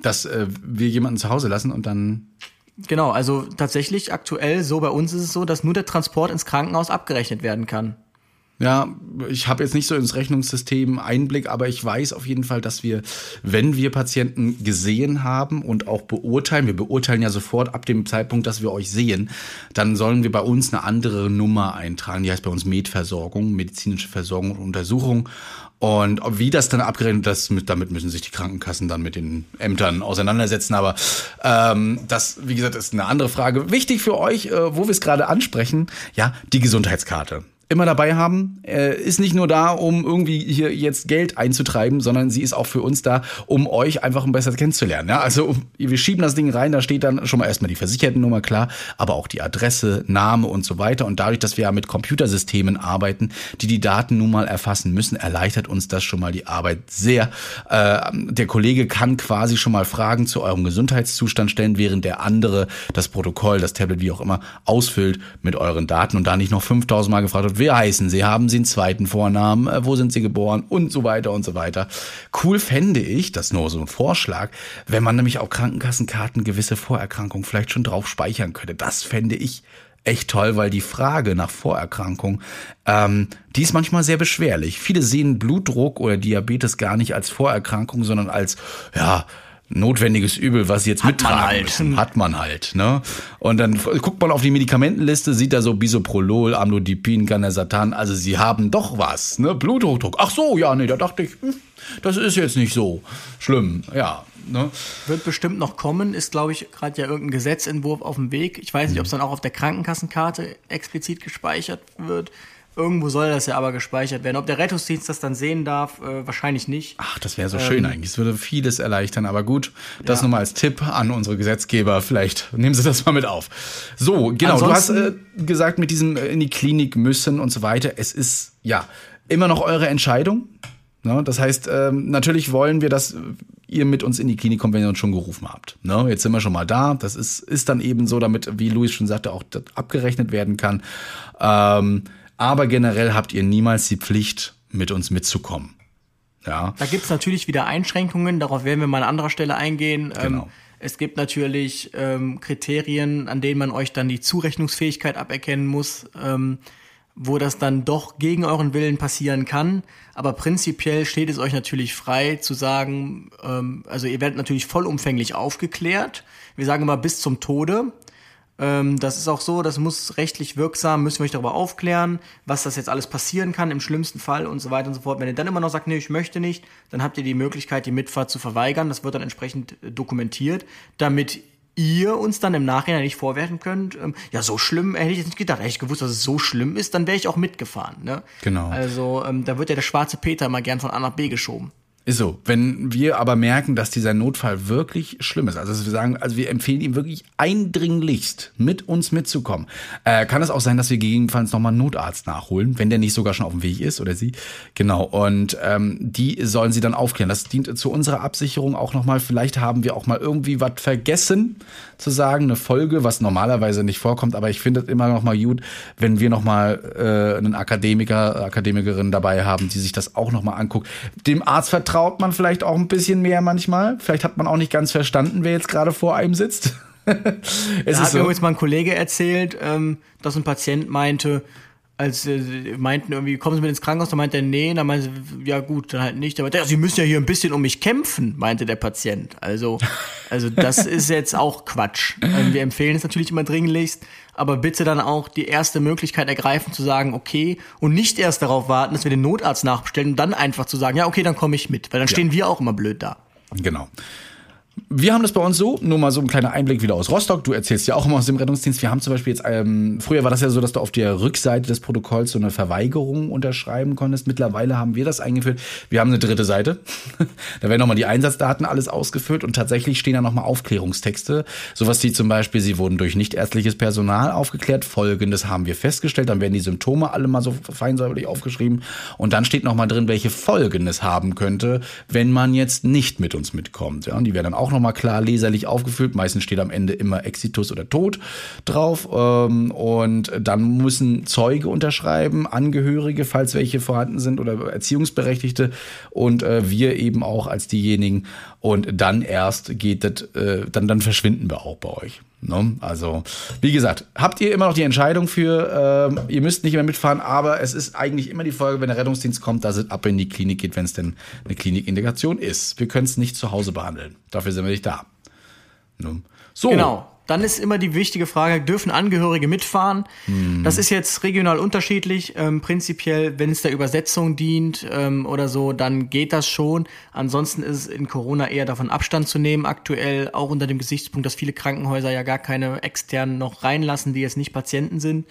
Dass äh, wir jemanden zu Hause lassen und dann Genau, also tatsächlich aktuell so bei uns ist es so, dass nur der Transport ins Krankenhaus abgerechnet werden kann. Ja, ich habe jetzt nicht so ins Rechnungssystem Einblick, aber ich weiß auf jeden Fall, dass wir, wenn wir Patienten gesehen haben und auch beurteilen, wir beurteilen ja sofort ab dem Zeitpunkt, dass wir euch sehen, dann sollen wir bei uns eine andere Nummer eintragen, die heißt bei uns Medversorgung, medizinische Versorgung und Untersuchung. Und wie das dann abgerechnet ist, damit müssen sich die Krankenkassen dann mit den Ämtern auseinandersetzen. Aber ähm, das, wie gesagt, ist eine andere Frage. Wichtig für euch, äh, wo wir es gerade ansprechen, ja, die Gesundheitskarte immer dabei haben. Äh, ist nicht nur da, um irgendwie hier jetzt Geld einzutreiben, sondern sie ist auch für uns da, um euch einfach ein besser kennenzulernen. Ja, also wir schieben das Ding rein, da steht dann schon mal erstmal die Versichertennummer klar, aber auch die Adresse, Name und so weiter. Und dadurch, dass wir ja mit Computersystemen arbeiten, die die Daten nun mal erfassen müssen, erleichtert uns das schon mal die Arbeit sehr. Äh, der Kollege kann quasi schon mal Fragen zu eurem Gesundheitszustand stellen, während der andere das Protokoll, das Tablet, wie auch immer, ausfüllt mit euren Daten und da nicht noch 5000 Mal gefragt wird, wie heißen Sie? Haben Sie einen zweiten Vornamen? Äh, wo sind Sie geboren? Und so weiter und so weiter. Cool fände ich, das nur so ein Vorschlag, wenn man nämlich auch Krankenkassenkarten gewisse Vorerkrankungen vielleicht schon drauf speichern könnte. Das fände ich echt toll, weil die Frage nach Vorerkrankung, ähm, die ist manchmal sehr beschwerlich. Viele sehen Blutdruck oder Diabetes gar nicht als Vorerkrankung, sondern als, ja, notwendiges Übel, was sie jetzt hat mittragen man halt. müssen. Hat man halt. Ne? Und dann guckt man auf die Medikamentenliste, sieht da so Bisoprolol, Amlodipin, Ganesatan, also sie haben doch was. Ne? Bluthochdruck. Ach so, ja, nee, da dachte ich, hm, das ist jetzt nicht so schlimm. Ja. Ne? Wird bestimmt noch kommen, ist, glaube ich, gerade ja irgendein Gesetzentwurf auf dem Weg. Ich weiß nicht, ob es dann auch auf der Krankenkassenkarte explizit gespeichert wird. Irgendwo soll das ja aber gespeichert werden. Ob der Rettungsdienst das dann sehen darf, äh, wahrscheinlich nicht. Ach, das wäre so ähm, schön eigentlich. Es würde vieles erleichtern. Aber gut, das ja. nochmal als Tipp an unsere Gesetzgeber. Vielleicht nehmen Sie das mal mit auf. So, genau. Ansonsten, du hast äh, gesagt, mit diesem äh, in die Klinik müssen und so weiter. Es ist ja immer noch eure Entscheidung. Ne? Das heißt, ähm, natürlich wollen wir, dass ihr mit uns in die Klinik kommt, wenn ihr uns schon gerufen habt. Ne? Jetzt sind wir schon mal da. Das ist, ist dann eben so, damit, wie Luis schon sagte, auch abgerechnet werden kann. Ähm, aber generell habt ihr niemals die Pflicht, mit uns mitzukommen. Ja. Da gibt's natürlich wieder Einschränkungen, darauf werden wir mal an anderer Stelle eingehen. Ähm, genau. Ähm, es gibt natürlich ähm, Kriterien, an denen man euch dann die Zurechnungsfähigkeit aberkennen muss, ähm, wo das dann doch gegen euren Willen passieren kann. Aber prinzipiell steht es euch natürlich frei zu sagen, ähm, also ihr werdet natürlich vollumfänglich aufgeklärt. Wir sagen immer bis zum Tode. Ähm, das ist auch so, das muss rechtlich wirksam, müssen wir euch darüber aufklären, was das jetzt alles passieren kann im schlimmsten Fall und so weiter und so fort. Wenn ihr dann immer noch sagt, nee, ich möchte nicht, dann habt ihr die Möglichkeit, die Mitfahrt zu verweigern. Das wird dann entsprechend äh, dokumentiert, damit ihr uns dann im Nachhinein nicht vorwerfen könnt, ähm, ja, so schlimm hätte ich jetzt nicht gedacht. Hätte ich gewusst, dass es so schlimm ist, dann wäre ich auch mitgefahren. Ne? Genau. Also ähm, da wird ja der schwarze Peter immer gern von A nach B geschoben. Ist so. Wenn wir aber merken, dass dieser Notfall wirklich schlimm ist, also wir sagen, also wir empfehlen ihm wirklich eindringlichst, mit uns mitzukommen, äh, kann es auch sein, dass wir gegebenenfalls nochmal einen Notarzt nachholen, wenn der nicht sogar schon auf dem Weg ist oder sie. Genau. Und ähm, die sollen sie dann aufklären. Das dient zu unserer Absicherung auch nochmal. Vielleicht haben wir auch mal irgendwie was vergessen zu sagen, eine Folge, was normalerweise nicht vorkommt. Aber ich finde es immer noch mal gut, wenn wir noch mal äh, einen Akademiker, Akademikerin dabei haben, die sich das auch noch mal anguckt. Dem Arzt vertraut vertraut man vielleicht auch ein bisschen mehr manchmal. Vielleicht hat man auch nicht ganz verstanden, wer jetzt gerade vor einem sitzt. *laughs* es da hat so. mir jetzt mal ein Kollege erzählt, ähm, dass ein Patient meinte, als äh, meinten irgendwie, kommen Sie mit ins Krankenhaus, da meinte er, nee, dann meinte ja gut, dann halt nicht. Aber Sie müssen ja hier ein bisschen um mich kämpfen, meinte der Patient. Also, also das *laughs* ist jetzt auch Quatsch. Ähm, wir empfehlen es natürlich immer dringlichst, aber bitte dann auch die erste Möglichkeit ergreifen zu sagen, okay, und nicht erst darauf warten, dass wir den Notarzt nachbestellen und dann einfach zu sagen, ja, okay, dann komme ich mit, weil dann stehen wir auch immer blöd da. Genau. Wir haben das bei uns so, nur mal so ein kleiner Einblick wieder aus Rostock. Du erzählst ja auch immer aus dem Rettungsdienst. Wir haben zum Beispiel jetzt, ähm, früher war das ja so, dass du auf der Rückseite des Protokolls so eine Verweigerung unterschreiben konntest. Mittlerweile haben wir das eingeführt. Wir haben eine dritte Seite. *laughs* da werden nochmal die Einsatzdaten alles ausgefüllt und tatsächlich stehen da nochmal Aufklärungstexte. Sowas wie zum Beispiel, sie wurden durch nichtärztliches Personal aufgeklärt. Folgendes haben wir festgestellt. Dann werden die Symptome alle mal so feinsäuberlich aufgeschrieben. Und dann steht nochmal drin, welche Folgen es haben könnte, wenn man jetzt nicht mit uns mitkommt. Ja, und die werden dann auch auch nochmal klar leserlich aufgefüllt. Meistens steht am Ende immer Exitus oder Tod drauf. Ähm, und dann müssen Zeuge unterschreiben, Angehörige, falls welche vorhanden sind oder Erziehungsberechtigte und äh, wir eben auch als diejenigen. Und dann erst geht das, äh, dann, dann verschwinden wir auch bei euch. Ne? Also, wie gesagt, habt ihr immer noch die Entscheidung für, äh, ihr müsst nicht mehr mitfahren, aber es ist eigentlich immer die Folge, wenn der Rettungsdienst kommt, dass es ab in die Klinik geht, wenn es denn eine Klinikindikation ist. Wir können es nicht zu Hause behandeln. Dafür sind wir nicht da. Ne? So. Genau. Dann ist immer die wichtige Frage, dürfen Angehörige mitfahren? Hm. Das ist jetzt regional unterschiedlich. Ähm, prinzipiell, wenn es der Übersetzung dient ähm, oder so, dann geht das schon. Ansonsten ist es in Corona eher davon Abstand zu nehmen, aktuell auch unter dem Gesichtspunkt, dass viele Krankenhäuser ja gar keine externen noch reinlassen, die jetzt nicht Patienten sind.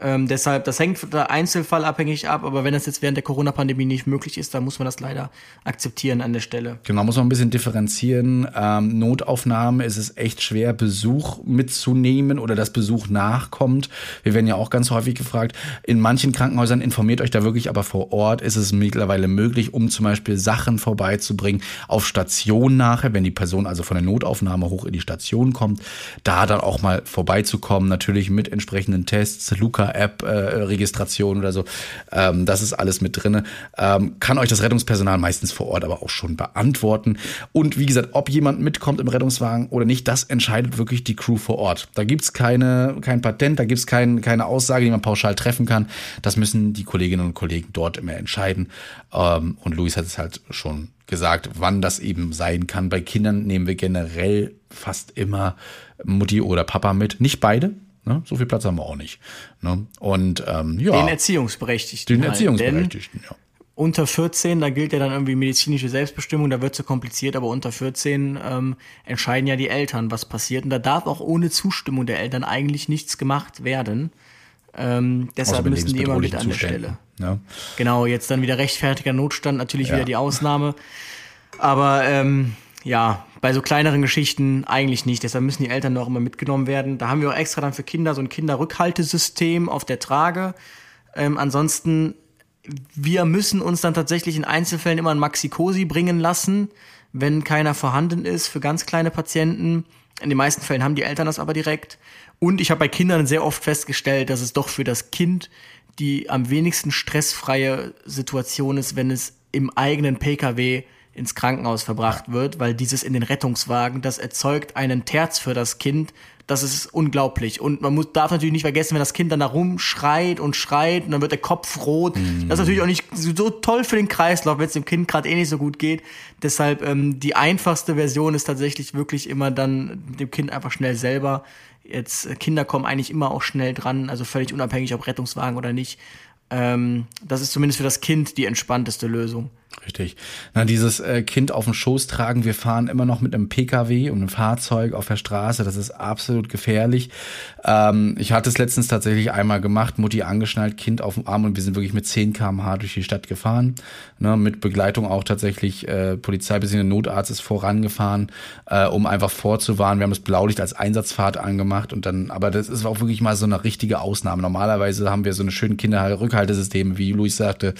Ähm, deshalb, das hängt der Einzelfall abhängig ab, aber wenn das jetzt während der Corona-Pandemie nicht möglich ist, dann muss man das leider akzeptieren an der Stelle. Genau, muss man ein bisschen differenzieren. Ähm, Notaufnahme ist es echt schwer, Besuch mitzunehmen oder dass Besuch nachkommt. Wir werden ja auch ganz häufig gefragt. In manchen Krankenhäusern informiert euch da wirklich, aber vor Ort ist es mittlerweile möglich, um zum Beispiel Sachen vorbeizubringen auf Station nachher, wenn die Person also von der Notaufnahme hoch in die Station kommt, da dann auch mal vorbeizukommen, natürlich mit entsprechenden Tests. Luca App-Registration oder so. Ähm, das ist alles mit drinne. Ähm, kann euch das Rettungspersonal meistens vor Ort aber auch schon beantworten. Und wie gesagt, ob jemand mitkommt im Rettungswagen oder nicht, das entscheidet wirklich die Crew vor Ort. Da gibt's keine, kein Patent, da gibt's kein, keine Aussage, die man pauschal treffen kann. Das müssen die Kolleginnen und Kollegen dort immer entscheiden. Ähm, und Luis hat es halt schon gesagt, wann das eben sein kann. Bei Kindern nehmen wir generell fast immer Mutti oder Papa mit. Nicht beide, Ne? So viel Platz haben wir auch nicht. Ne? Und ähm, ja. Den Erziehungsberechtigten. Den halt. Erziehungsberechtigten, ja. Unter 14, da gilt ja dann irgendwie medizinische Selbstbestimmung, da wird so kompliziert, aber unter 14 ähm, entscheiden ja die Eltern, was passiert. Und da darf auch ohne Zustimmung der Eltern eigentlich nichts gemacht werden. Ähm, deshalb müssen die immer mit an der Stelle. Ja. Genau, jetzt dann wieder rechtfertiger Notstand, natürlich ja. wieder die Ausnahme. Aber ähm, ja, bei so kleineren Geschichten eigentlich nicht. Deshalb müssen die Eltern auch immer mitgenommen werden. Da haben wir auch extra dann für Kinder so ein Kinderrückhaltesystem auf der Trage. Ähm, ansonsten, wir müssen uns dann tatsächlich in Einzelfällen immer ein Maxi-Cosi bringen lassen, wenn keiner vorhanden ist für ganz kleine Patienten. In den meisten Fällen haben die Eltern das aber direkt. Und ich habe bei Kindern sehr oft festgestellt, dass es doch für das Kind die am wenigsten stressfreie Situation ist, wenn es im eigenen PKW ins Krankenhaus verbracht wird, weil dieses in den Rettungswagen, das erzeugt einen Terz für das Kind. Das ist unglaublich. Und man muss, darf natürlich nicht vergessen, wenn das Kind dann da rumschreit und schreit und dann wird der Kopf rot. Mhm. Das ist natürlich auch nicht so toll für den Kreislauf, wenn es dem Kind gerade eh nicht so gut geht. Deshalb ähm, die einfachste Version ist tatsächlich wirklich immer dann dem Kind einfach schnell selber. Jetzt äh, Kinder kommen eigentlich immer auch schnell dran, also völlig unabhängig, ob Rettungswagen oder nicht. Ähm, das ist zumindest für das Kind die entspannteste Lösung. Richtig. Na, dieses äh, Kind auf dem Schoß tragen, wir fahren immer noch mit einem Pkw und einem Fahrzeug auf der Straße, das ist absolut gefährlich. Ähm, ich hatte es letztens tatsächlich einmal gemacht, Mutti angeschnallt, Kind auf dem Arm und wir sind wirklich mit 10 km/h durch die Stadt gefahren. Ne, mit Begleitung auch tatsächlich, äh, Polizei bzw. Notarzt ist vorangefahren, äh, um einfach vorzuwarnen. Wir haben das Blaulicht als Einsatzfahrt angemacht und dann, aber das ist auch wirklich mal so eine richtige Ausnahme. Normalerweise haben wir so eine schöne Kinderrückhaltesysteme, wie Luis sagte,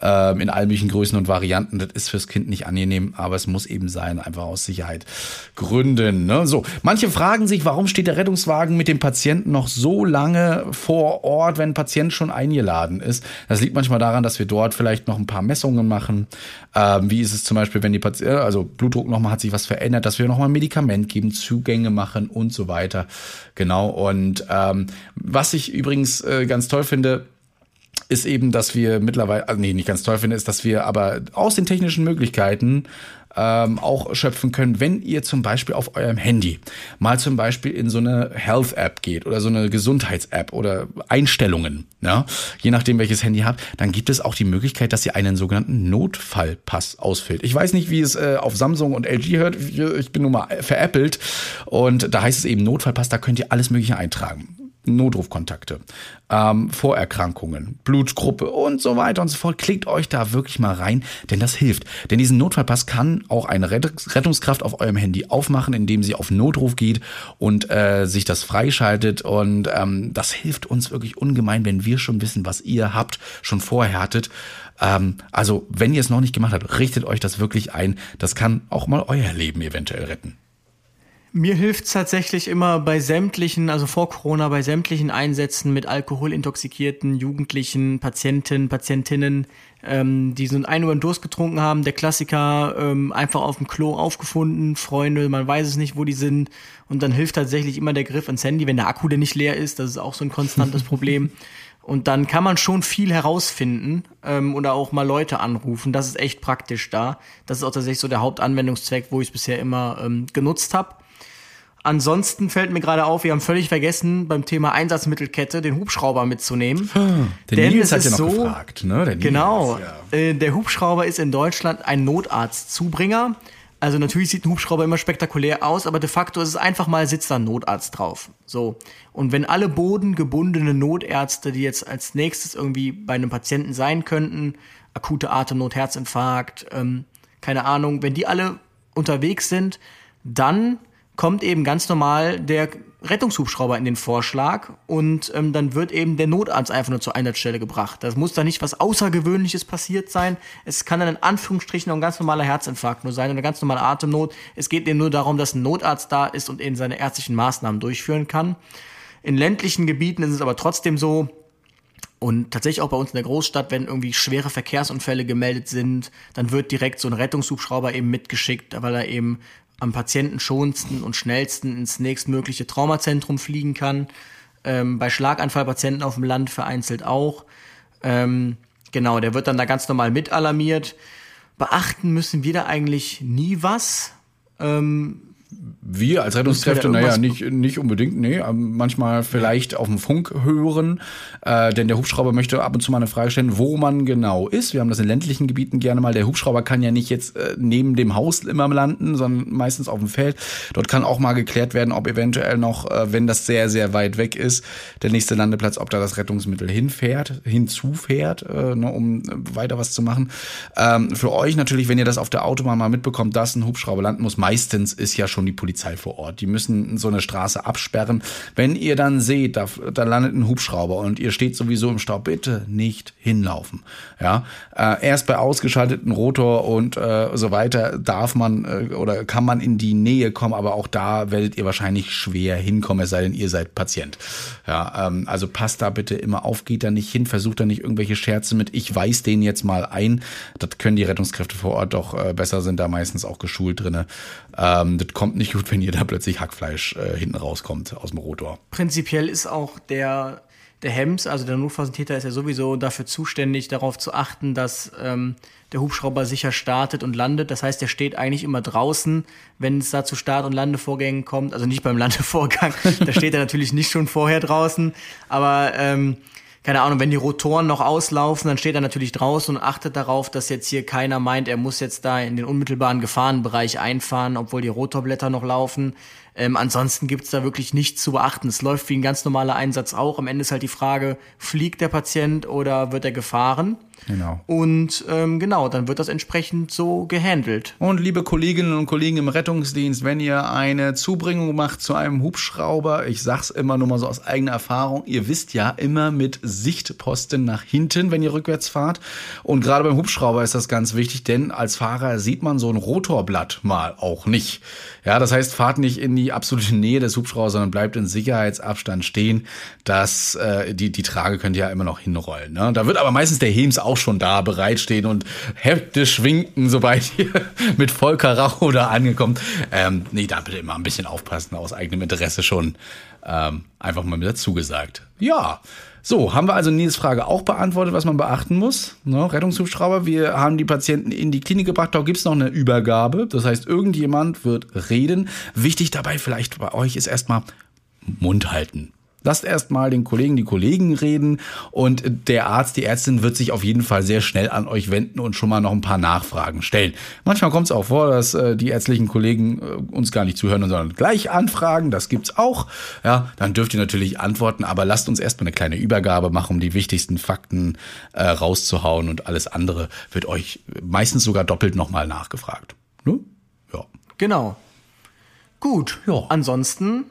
äh, in allen möglichen Größen und Varianten Varianten. Das ist fürs Kind nicht angenehm, aber es muss eben sein, einfach aus Sicherheit Gründen. Ne? So, manche fragen sich, warum steht der Rettungswagen mit dem Patienten noch so lange vor Ort, wenn ein Patient schon eingeladen ist? Das liegt manchmal daran, dass wir dort vielleicht noch ein paar Messungen machen. Ähm, wie ist es zum Beispiel, wenn die Patient, äh, also Blutdruck nochmal hat sich was verändert, dass wir nochmal ein Medikament geben, Zugänge machen und so weiter. Genau. Und ähm, was ich übrigens äh, ganz toll finde, ist eben, dass wir mittlerweile, also nee, nicht ganz toll finde, ist, dass wir aber aus den technischen Möglichkeiten ähm, auch schöpfen können, wenn ihr zum Beispiel auf eurem Handy mal zum Beispiel in so eine Health-App geht oder so eine Gesundheits-App oder Einstellungen, ja, je nachdem welches Handy ihr habt, dann gibt es auch die Möglichkeit, dass ihr einen sogenannten Notfallpass ausfüllt. Ich weiß nicht, wie es äh, auf Samsung und LG hört, ich bin nun mal veräppelt und da heißt es eben Notfallpass, da könnt ihr alles Mögliche eintragen. Notrufkontakte, ähm, Vorerkrankungen, Blutgruppe und so weiter und so fort. Klickt euch da wirklich mal rein, denn das hilft. Denn diesen Notfallpass kann auch eine Rettungskraft auf eurem Handy aufmachen, indem sie auf Notruf geht und äh, sich das freischaltet. Und ähm, das hilft uns wirklich ungemein, wenn wir schon wissen, was ihr habt, schon vorher hattet. Ähm, also, wenn ihr es noch nicht gemacht habt, richtet euch das wirklich ein. Das kann auch mal euer Leben eventuell retten. Mir hilft tatsächlich immer bei sämtlichen, also vor Corona, bei sämtlichen Einsätzen mit alkoholintoxikierten Jugendlichen, Patienten, Patientinnen, ähm, die so einen Ein- oder Durst getrunken haben. Der Klassiker ähm, einfach auf dem Klo aufgefunden, Freunde, man weiß es nicht, wo die sind. Und dann hilft tatsächlich immer der Griff ans Handy, wenn der Akku denn nicht leer ist. Das ist auch so ein konstantes *laughs* Problem. Und dann kann man schon viel herausfinden ähm, oder auch mal Leute anrufen. Das ist echt praktisch da. Das ist auch tatsächlich so der Hauptanwendungszweck, wo ich es bisher immer ähm, genutzt habe. Ansonsten fällt mir gerade auf, wir haben völlig vergessen, beim Thema Einsatzmittelkette den Hubschrauber mitzunehmen. Hm, der Denn Nils hat ja noch so, gefragt, ne? Der Nils, genau. Ja. Äh, der Hubschrauber ist in Deutschland ein Notarztzubringer. Also natürlich sieht ein Hubschrauber immer spektakulär aus, aber de facto ist es einfach mal sitzt da ein Notarzt drauf. So. Und wenn alle bodengebundenen Notärzte, die jetzt als nächstes irgendwie bei einem Patienten sein könnten, akute Atemnot, Herzinfarkt, ähm, keine Ahnung, wenn die alle unterwegs sind, dann kommt eben ganz normal der Rettungshubschrauber in den Vorschlag und ähm, dann wird eben der Notarzt einfach nur zur Einsatzstelle gebracht. Das muss da nicht was Außergewöhnliches passiert sein. Es kann dann in Anführungsstrichen auch ein ganz normaler Herzinfarkt nur sein, eine ganz normale Atemnot. Es geht eben nur darum, dass ein Notarzt da ist und eben seine ärztlichen Maßnahmen durchführen kann. In ländlichen Gebieten ist es aber trotzdem so, und tatsächlich auch bei uns in der Großstadt, wenn irgendwie schwere Verkehrsunfälle gemeldet sind, dann wird direkt so ein Rettungshubschrauber eben mitgeschickt, weil er eben am patientenschonendsten und schnellsten ins nächstmögliche Traumazentrum fliegen kann. Ähm, bei Schlaganfallpatienten auf dem Land vereinzelt auch. Ähm, genau, der wird dann da ganz normal mit alarmiert. Beachten müssen wir da eigentlich nie was. Ähm, wir als Rettungskräfte, naja, nicht, nicht unbedingt, nee, manchmal vielleicht auf dem Funk hören, äh, denn der Hubschrauber möchte ab und zu mal eine Frage stellen, wo man genau ist. Wir haben das in ländlichen Gebieten gerne mal. Der Hubschrauber kann ja nicht jetzt äh, neben dem Haus immer landen, sondern meistens auf dem Feld. Dort kann auch mal geklärt werden, ob eventuell noch, äh, wenn das sehr, sehr weit weg ist, der nächste Landeplatz, ob da das Rettungsmittel hinfährt, hinzufährt, äh, ne, um weiter was zu machen. Ähm, für euch natürlich, wenn ihr das auf der Autobahn mal mitbekommt, dass ein Hubschrauber landen muss, meistens ist ja schon die Polizei vor Ort. Die müssen so eine Straße absperren. Wenn ihr dann seht, da, da landet ein Hubschrauber und ihr steht sowieso im Stau, bitte nicht hinlaufen. Ja, äh, erst bei ausgeschalteten Rotor und äh, so weiter darf man äh, oder kann man in die Nähe kommen, aber auch da werdet ihr wahrscheinlich schwer hinkommen, es sei denn, ihr seid Patient. Ja, ähm, also passt da bitte immer auf, geht da nicht hin, versucht da nicht irgendwelche Scherze mit, ich weiß den jetzt mal ein. Das können die Rettungskräfte vor Ort doch äh, besser, sind da meistens auch geschult drinne. Ähm, das kommt nicht gut, wenn ihr da plötzlich Hackfleisch äh, hinten rauskommt aus dem Rotor. Prinzipiell ist auch der, der Hems, also der Notfalltäter, ist ja sowieso dafür zuständig, darauf zu achten, dass ähm, der Hubschrauber sicher startet und landet. Das heißt, er steht eigentlich immer draußen, wenn es da zu Start- und Landevorgängen kommt. Also nicht beim *laughs* Landevorgang, da steht er natürlich nicht schon vorher draußen, aber ähm, keine Ahnung, wenn die Rotoren noch auslaufen, dann steht er natürlich draußen und achtet darauf, dass jetzt hier keiner meint, er muss jetzt da in den unmittelbaren Gefahrenbereich einfahren, obwohl die Rotorblätter noch laufen. Ähm, ansonsten gibt's da wirklich nichts zu beachten. Es läuft wie ein ganz normaler Einsatz auch. Am Ende ist halt die Frage, fliegt der Patient oder wird er gefahren? Genau. Und ähm, genau, dann wird das entsprechend so gehandelt. Und liebe Kolleginnen und Kollegen im Rettungsdienst, wenn ihr eine Zubringung macht zu einem Hubschrauber, ich sag's immer nur mal so aus eigener Erfahrung, ihr wisst ja immer mit Sichtposten nach hinten, wenn ihr rückwärts fahrt. Und gerade beim Hubschrauber ist das ganz wichtig, denn als Fahrer sieht man so ein Rotorblatt mal auch nicht. Ja, das heißt, fahrt nicht in die absolute Nähe des Hubschraubers, sondern bleibt in Sicherheitsabstand stehen. Das, äh, die, die Trage könnt ihr ja immer noch hinrollen. Ne? Da wird aber meistens der Hems auch schon da bereitstehen und hektisch winken, sobald ihr *laughs* mit Volker Rauch da angekommen. Ähm, nee, da bitte immer ein bisschen aufpassen, aus eigenem Interesse schon. Ähm, einfach mal mit dazu gesagt. Ja. So, haben wir also Nils Frage auch beantwortet, was man beachten muss. Ne, Rettungshubschrauber, wir haben die Patienten in die Klinik gebracht, da gibt's noch eine Übergabe. Das heißt, irgendjemand wird reden. Wichtig dabei vielleicht bei euch ist erstmal Mund halten. Lasst erstmal den Kollegen, die Kollegen reden und der Arzt, die Ärztin wird sich auf jeden Fall sehr schnell an euch wenden und schon mal noch ein paar Nachfragen stellen. Manchmal kommt es auch vor, dass äh, die ärztlichen Kollegen äh, uns gar nicht zuhören, sondern gleich anfragen. Das gibt's auch. Ja, dann dürft ihr natürlich antworten, aber lasst uns erstmal eine kleine Übergabe machen, um die wichtigsten Fakten äh, rauszuhauen und alles andere wird euch meistens sogar doppelt nochmal nachgefragt. Ne? Ja. Genau. Gut. Ja. Ansonsten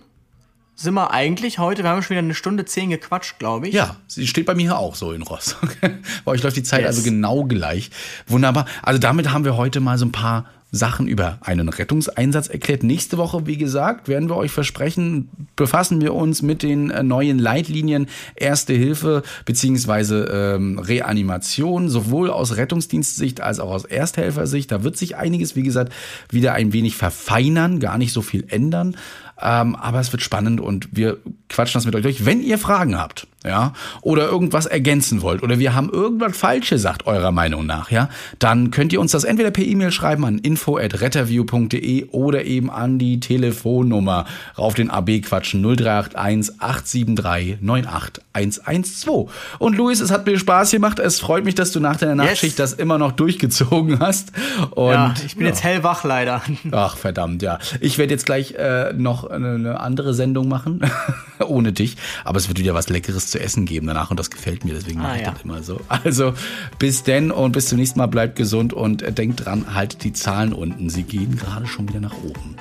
sind wir eigentlich heute, wir haben schon wieder eine Stunde zehn gequatscht, glaube ich. Ja, sie steht bei mir auch so in Rostock. *laughs* bei euch läuft die Zeit yes. also genau gleich. Wunderbar. Also damit haben wir heute mal so ein paar Sachen über einen Rettungseinsatz erklärt. Nächste Woche, wie gesagt, werden wir euch versprechen, befassen wir uns mit den äh, neuen Leitlinien Erste Hilfe beziehungsweise ähm, Reanimation, sowohl aus Rettungsdienstsicht als auch aus Ersthelfersicht. Da wird sich einiges, wie gesagt, wieder ein wenig verfeinern, gar nicht so viel ändern. Ähm, aber es wird spannend und wir quatschen das mit euch durch. Wenn ihr Fragen habt, ja, oder irgendwas ergänzen wollt, oder wir haben irgendwas falsch gesagt, eurer Meinung nach, ja, dann könnt ihr uns das entweder per E-Mail schreiben an info.retterview.de oder eben an die Telefonnummer auf den AB quatschen 0381 873 98112. Und Luis, es hat mir Spaß gemacht. Es freut mich, dass du nach deiner Nachtschicht yes. das immer noch durchgezogen hast. Und, ja, ich bin ja. jetzt hellwach leider. *laughs* Ach, verdammt, ja. Ich werde jetzt gleich äh, noch eine, eine andere Sendung machen, *laughs* ohne dich. Aber es wird wieder was Leckeres zu essen geben danach und das gefällt mir, deswegen ah, mache ich ja. das immer so. *laughs* Also bis denn und bis zum nächsten Mal, bleibt gesund und äh, denkt dran, haltet die Zahlen unten. Sie gehen gerade schon wieder nach oben.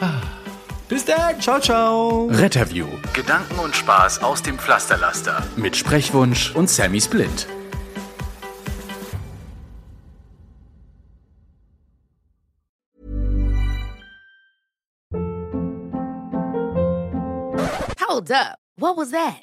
Ah. Bis dann, ciao, ciao. Retterview. Gedanken und Spaß aus dem Pflasterlaster. Mit Sprechwunsch und Sammy Split. Hold up. What was that?